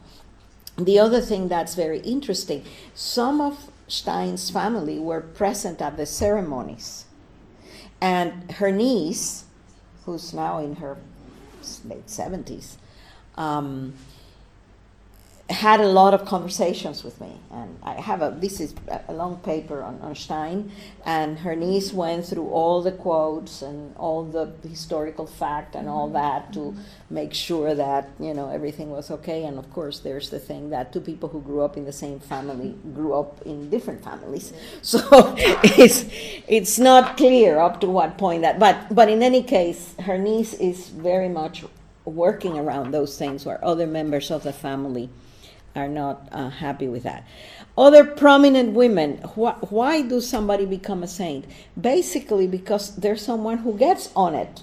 The other thing that's very interesting, some of Stein's family were present at the ceremonies. And her niece, who's now in her late 70s, um, had a lot of conversations with me. And i have a this is a long paper on, on stein. And her niece went through all the quotes and all the historical fact and all mm-hmm. that to make sure that you know everything was okay. And of course there's the thing that two people who grew up in the same family grew up in different families. So it's it's not clear up to what point that but but in any case her niece is very much working around those things where other members of the family are not uh, happy with that. Other prominent women, wh- why do somebody become a saint? Basically, because there's someone who gets on it.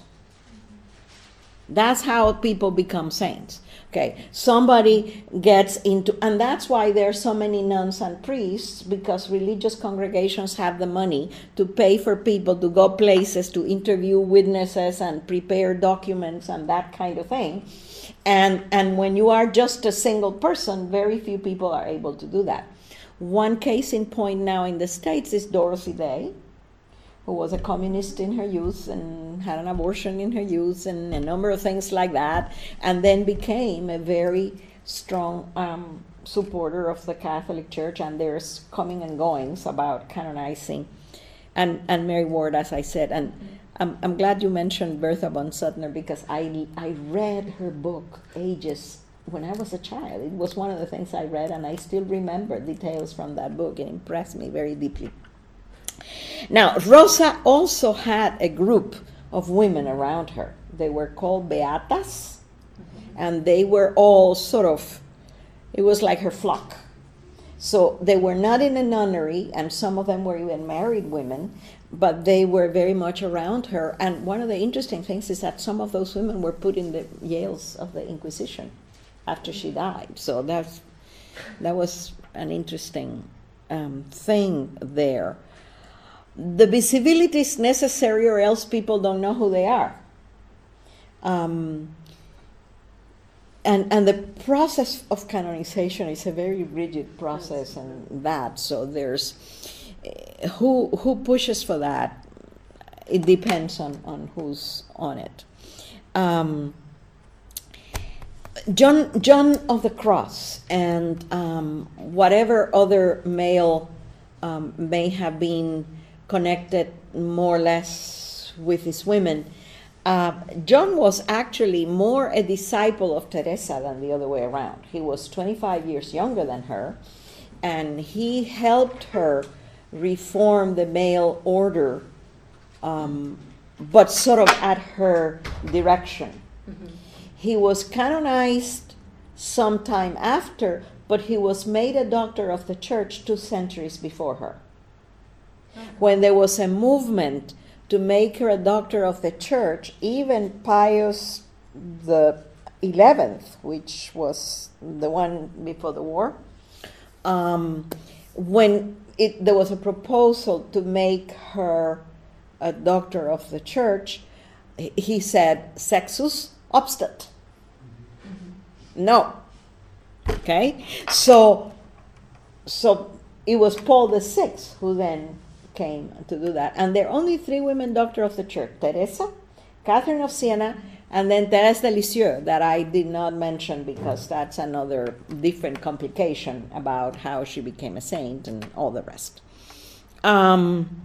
That's how people become saints. Okay, somebody gets into, and that's why there are so many nuns and priests because religious congregations have the money to pay for people to go places to interview witnesses and prepare documents and that kind of thing and and when you are just a single person very few people are able to do that. One case in point now in the states is dorothy day who was a communist in her youth and had an abortion in her youth and a number of things like that and then became a very strong um, supporter of the catholic church and there's coming and goings about canonizing and and mary ward as i said and I'm, I'm glad you mentioned Bertha von Suttner because I, I read her book ages when I was a child. It was one of the things I read, and I still remember details from that book. It impressed me very deeply. Now, Rosa also had a group of women around her. They were called Beatas, and they were all sort of, it was like her flock. So they were not in a nunnery, and some of them were even married women, but they were very much around her. And one of the interesting things is that some of those women were put in the jails of the Inquisition after she died. So that's that was an interesting um, thing there. The visibility is necessary, or else people don't know who they are. Um, and and the process of canonization is a very rigid process and that so there's who who pushes for that it depends on on who's on it um, John John of the Cross and um, whatever other male um, may have been connected more or less with his women uh, John was actually more a disciple of Teresa than the other way around. He was 25 years younger than her, and he helped her reform the male order, um, but sort of at her direction. Mm-hmm. He was canonized sometime after, but he was made a doctor of the church two centuries before her. Okay. When there was a movement to make her a doctor of the church. Even Pius the Eleventh, which was the one before the war, um, when it, there was a proposal to make her a doctor of the church, he said, "Sexus obstat." Mm-hmm. No. Okay, so so it was Paul the Sixth who then came to do that. And there are only three women doctor of the church Teresa, Catherine of Siena, and then Therese de Lisieux, that I did not mention because that's another different complication about how she became a saint and all the rest. Um,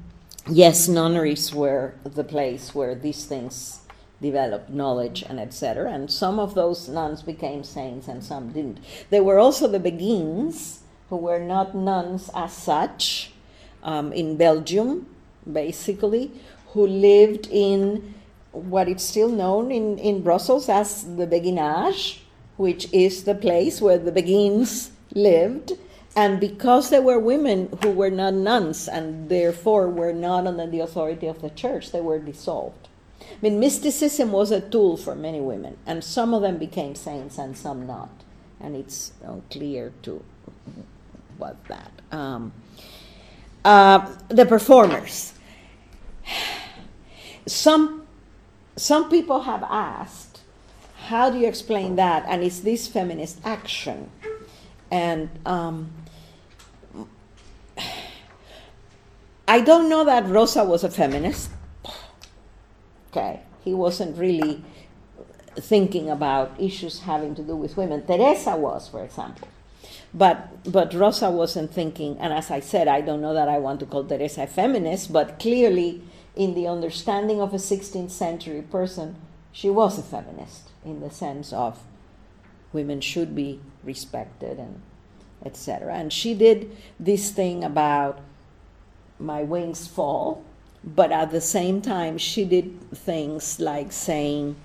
yes, nunneries were the place where these things developed knowledge and etc. And some of those nuns became saints and some didn't. There were also the Beguines, who were not nuns as such, um, in Belgium, basically, who lived in what is still known in, in Brussels as the Beguinage, which is the place where the Beguines lived. And because there were women who were not nuns and therefore were not under the authority of the church, they were dissolved. I mean, mysticism was a tool for many women, and some of them became saints and some not. And it's unclear to what that. Um, uh, the performers. Some, some people have asked, how do you explain that? And is this feminist action? And um, I don't know that Rosa was a feminist. Okay, he wasn't really thinking about issues having to do with women. Teresa was, for example. But but Rosa wasn't thinking, and as I said, I don't know that I want to call Teresa a feminist, but clearly, in the understanding of a 16th century person, she was a feminist in the sense of women should be respected and etc. And she did this thing about my wings fall, but at the same time, she did things like saying.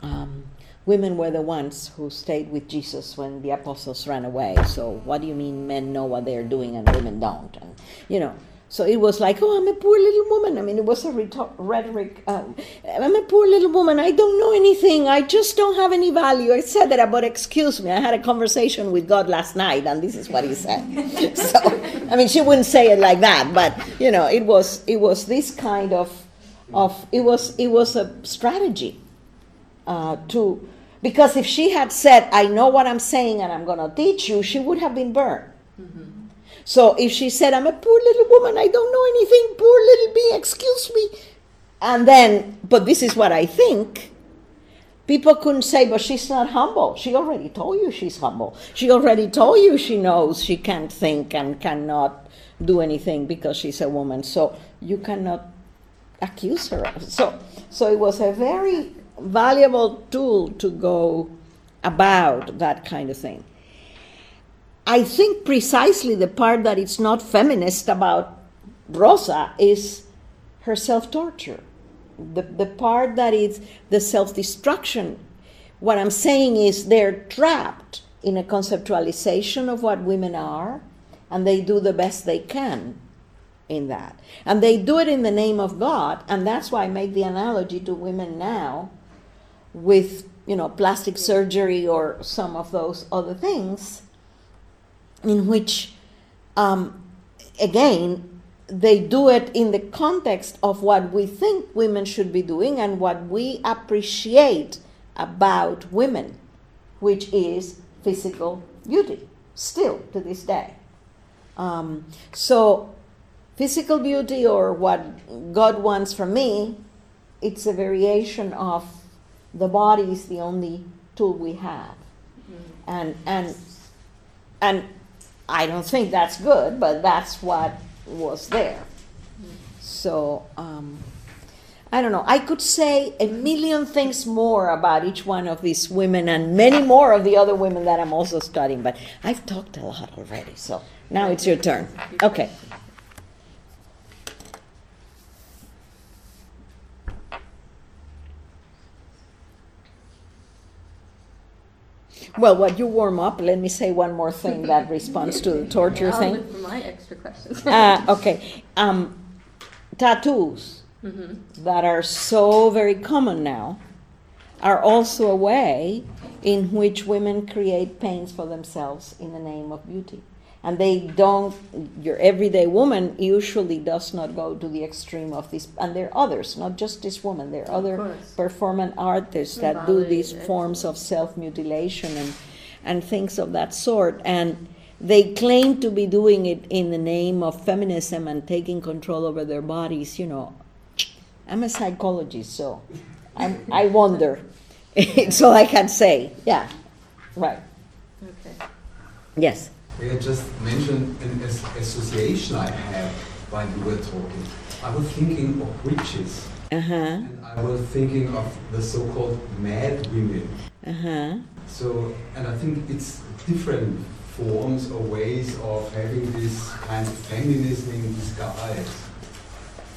Um, women were the ones who stayed with Jesus when the apostles ran away. So what do you mean men know what they're doing and women don't? And you know, so it was like, oh, I'm a poor little woman. I mean, it was a rhetoric. Um, I'm a poor little woman. I don't know anything. I just don't have any value, etc. But excuse me, I had a conversation with God last night, and this is what He said. so, I mean, she wouldn't say it like that, but you know, it was it was this kind of of it was it was a strategy uh, to because if she had said, I know what I'm saying and I'm going to teach you, she would have been burned. Mm-hmm. So if she said, I'm a poor little woman, I don't know anything, poor little bee, excuse me. And then, but this is what I think, people couldn't say, but she's not humble. She already told you she's humble. She already told you she knows she can't think and cannot do anything because she's a woman. So you cannot accuse her. So, so it was a very valuable tool to go about that kind of thing. I think precisely the part that it's not feminist about Rosa is her self torture. The, the part that is the self destruction. What I'm saying is they're trapped in a conceptualization of what women are, and they do the best they can in that. And they do it in the name of God, and that's why I make the analogy to women now with you know plastic surgery or some of those other things in which um, again they do it in the context of what we think women should be doing and what we appreciate about women which is physical beauty, still to this day. Um, so, physical beauty, or what God wants from me, it's a variation of the body is the only tool we have, and and and I don't think that's good, but that's what was there. So. Um, I don't know. I could say a million things more about each one of these women and many more of the other women that I'm also studying, but I've talked a lot already. So now it's your turn. Okay. Well, while you warm up, let me say one more thing that responds to the torture I'll thing. for my extra questions. Uh, okay. Um, tattoos Mm-hmm. that are so very common now are also a way in which women create pains for themselves in the name of beauty. And they don't, your everyday woman usually does not go to the extreme of this. And there are others, not just this woman, there are Of other course. performant artists that do these forms of self mutilation and, and things of that sort. And they claim to be doing it in the name of feminism and taking control over their bodies, you know. I'm a psychologist, so I'm, I wonder. it's all I can say. Yeah, right. Okay. Yes. May I just mention an as- association I had while you were talking? I was thinking of witches, Uh huh. and I was thinking of the so-called mad women. Uh huh. So, and I think it's different forms or ways of having this kind of feminism in disguise.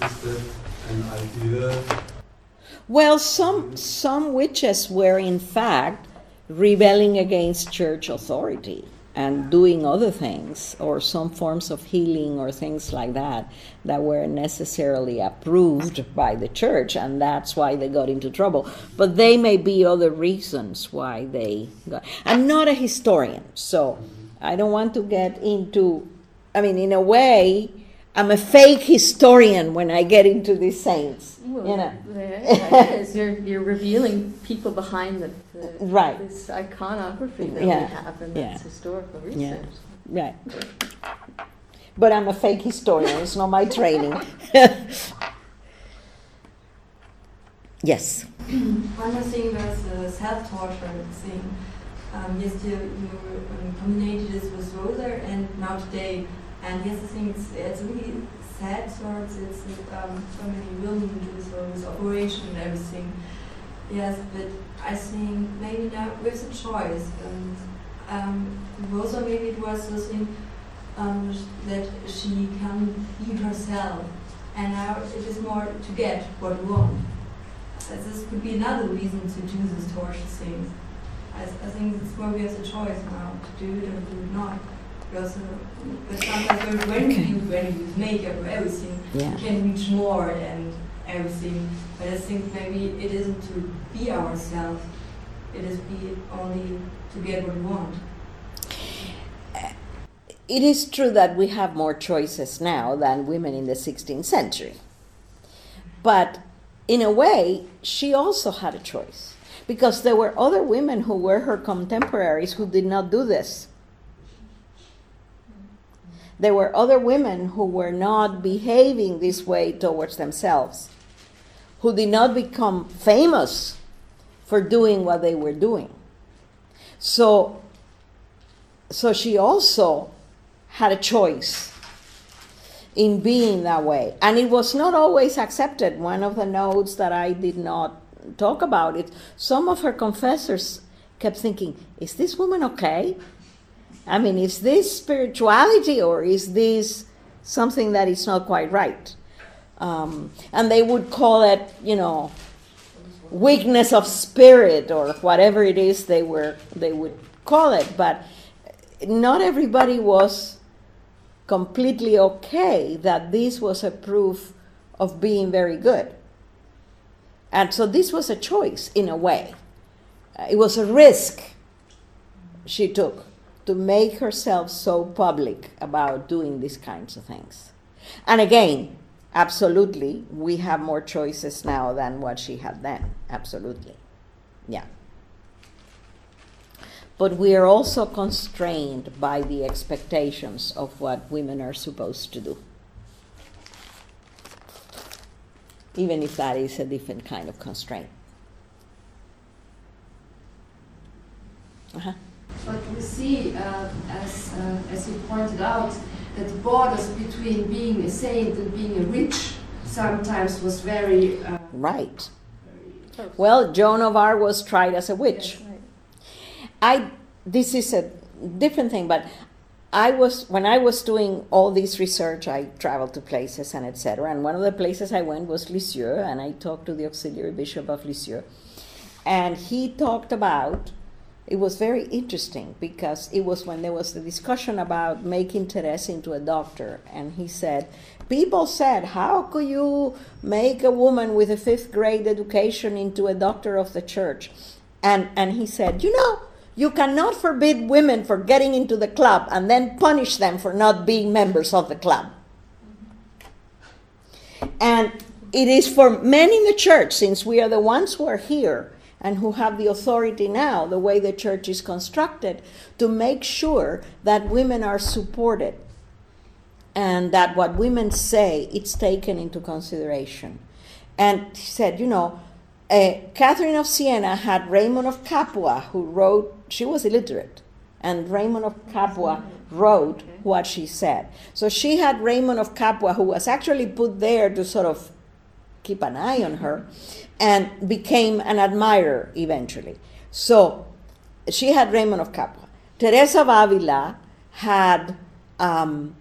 Is that an idea? Well, some some witches were in fact rebelling against church authority and doing other things or some forms of healing or things like that that were necessarily approved by the church and that's why they got into trouble. But they may be other reasons why they got i'm not a historian so i don't want to get into i mean in a way i'm a fake historian when i get into these saints Well, you know there it is. You're, you're revealing people behind the, the Right. this iconography that Yeah. we have, and Yeah. that's historical Yeah. Right. But I'm a fake historian, it's not my training. yes. One more thing was the self-torture thing. Um, yes, you, you um, combined this with Rosa and now today. And yes, I think it's, it's really sad sorts. It's um, so many this all this operation and everything. Yes, but I think maybe now there's a choice. And um, Rosa, maybe it was the thing um, that she can be herself. And now it is more to get what we want. Uh, this could be another reason to do this torture thing. I, I think it's more we have the choice now to do it or do it not. Because, uh, sometimes when, when we do when we use makeup or everything, Yeah. we can reach more and everything. But I think maybe it isn't to be ourselves. It is be only to get what we want. It is true that we have more choices now than women in the 16th century. But in a way, she also had a choice. Because there were other women who were her contemporaries who did not do this. There were other women who were not behaving this way towards themselves, who did not become famous for doing what they were doing. So, so she also had a choice in being that way. And it was not always accepted. One of the notes that I did not talk about it, some of her confessors kept thinking, is this woman okay? I mean, is this spirituality or is this something that is not quite right? Um, and they would call it, you know, weakness of spirit or whatever it is they were they would call it. But not everybody was completely okay that this was a proof of being very good. And so this was a choice in a way. It was a risk she took to make herself so public about doing these kinds of things. And again, absolutely, we have more choices now than what she had then. Absolutely. Yeah. but we are also constrained by the expectations of what women are supposed to do. Even if that is a different kind of constraint. Uh-huh. But we see, uh, as, uh, as you pointed out, that the borders between being a saint and being a witch sometimes was very. Uh, Right. Well, Joan of Arc was tried as a witch. I this is a different thing, but I was when I was doing all this research, I traveled to places and etc. And one of the places I went was Lisieux, and I talked to the auxiliary bishop of Lisieux, and he talked about. It was very interesting because it was when there was the discussion about making Therese into a doctor, and he said, people said, How could you make a woman with a fifth grade education into a doctor of the church? And, and he said, You know, you cannot forbid women for getting into the club and then punish them for not being members of the club. And it is for men in the church, since we are the ones who are here and who have the authority now, the way the church is constructed, to make sure that women are supported and that what women say it's taken into consideration. And he said, you know, uh, Catherine of Siena had Raymond of Capua, who wrote. She was illiterate, and Raymond of Capua wrote what she said. So she had Raymond of Capua, who was actually put there to sort of keep an eye on her, and became an admirer eventually. So she had Raymond of Capua. Teresa of Avila had um,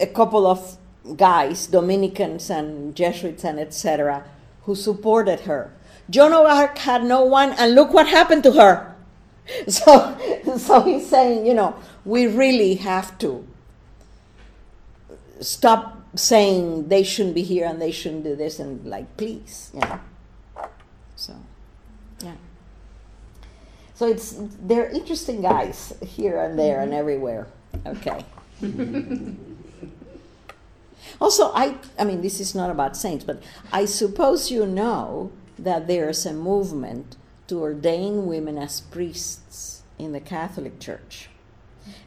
a couple of guys, Dominicans and Jesuits and etc., who supported her. Joan of Arc had no one, and look what happened to her. So, so he's saying, you know, we really have to stop saying they shouldn't be here and they shouldn't do this and like, please, you know. So, yeah. So it's they're interesting guys here and there and mm-hmm. everywhere. Okay. also, I I mean this is not about saints, but I suppose you know that there's a movement to ordain women as priests in the Catholic Church.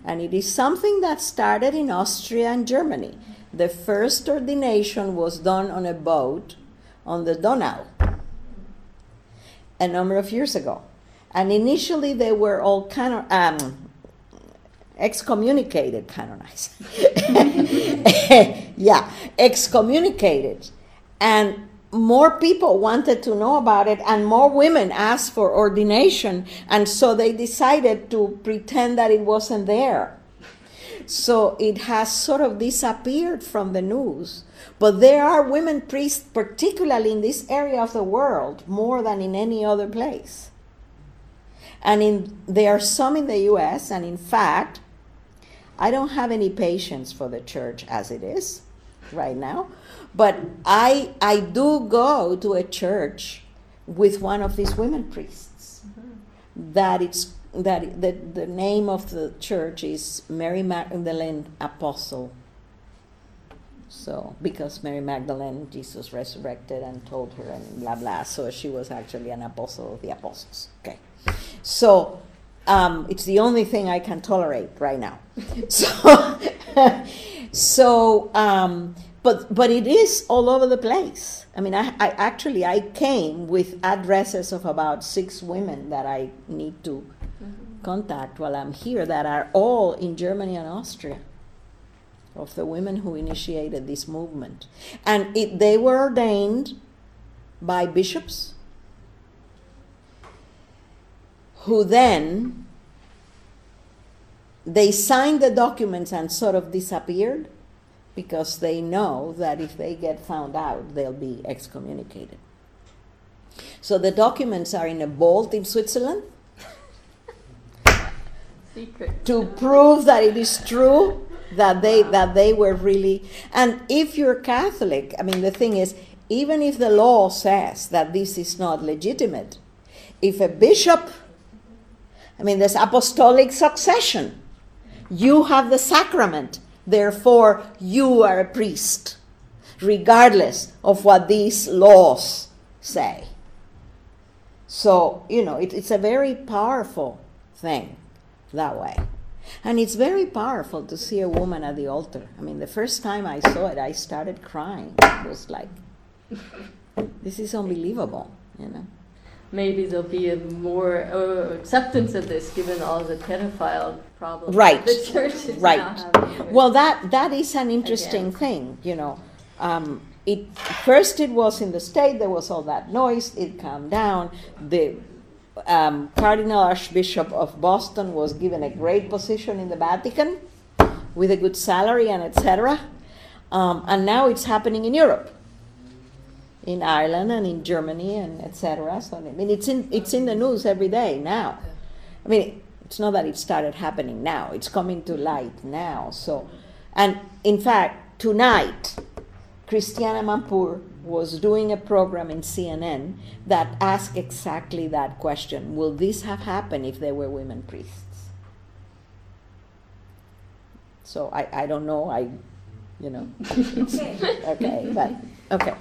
And it is something that started in Austria and Germany. The first ordination was done on a boat on the Donau a number of years ago. And initially they were all kind of um, excommunicated, canonized. yeah, excommunicated. And more people wanted to know about it, and more women asked for ordination, and so they decided to pretend that it wasn't there. So it has sort of disappeared from the news. But there are women priests, particularly in this area of the world, more than in any other place. And in, there are some in the US, and in fact, I don't have any patience for the church as it is right now. But I, I do go to a church with one of these women priests. Mm-hmm. That it's that the, the name of the church is Mary Magdalene Apostle. So because Mary Magdalene, Jesus resurrected and told her and blah blah. So she was actually an apostle of the apostles. Okay, so um, it's the only thing I can tolerate right now. so so. Um, but but it is all over the place. I mean, I, I actually I came with addresses of about six women that I need to. Contact while I'm here that are all in Germany and Austria of the women who initiated this movement, and it, they were ordained by bishops who then they signed the documents and sort of disappeared because they know that if they get found out, they'll be excommunicated. So the documents are in a vault in Switzerland. Secret. To prove that it is true that they that they were really and if you're Catholic, I mean the thing is, even if the law says that this is not legitimate, if a bishop I mean there's apostolic succession, you have the sacrament Therefore, you are a priest, regardless of what these laws say. So, you know, it, it's a very powerful thing. That way. And it's very powerful to see a woman at the altar. I mean, the first time I saw it, I started crying. It was like, this is unbelievable, you know. Maybe there'll be a more uh, acceptance of this given all the pedophile problems Right. the church is Right. Well, that that is an interesting Again. thing, you know. Um, it first it was in the state there was all that noise. It calmed down. The um, Cardinal Archbishop of Boston was given a great position in the Vatican with a good salary and etc. Um, and now it's happening in Europe, in Ireland and in Germany and etc. So I mean, it's in it's in the news every day now. I mean, it's not that it started happening now, it's coming to light now. So, and in fact, tonight, Christiane Amanpour was doing a program in CNN that asked exactly that question Will this have happened if there were women priests? So I, I don't know, I, you know, Okay, okay, but, okay.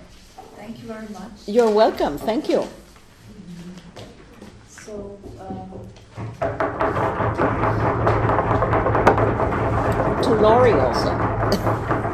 thank you very much. You're welcome, thank you. So, um, To Laurie also.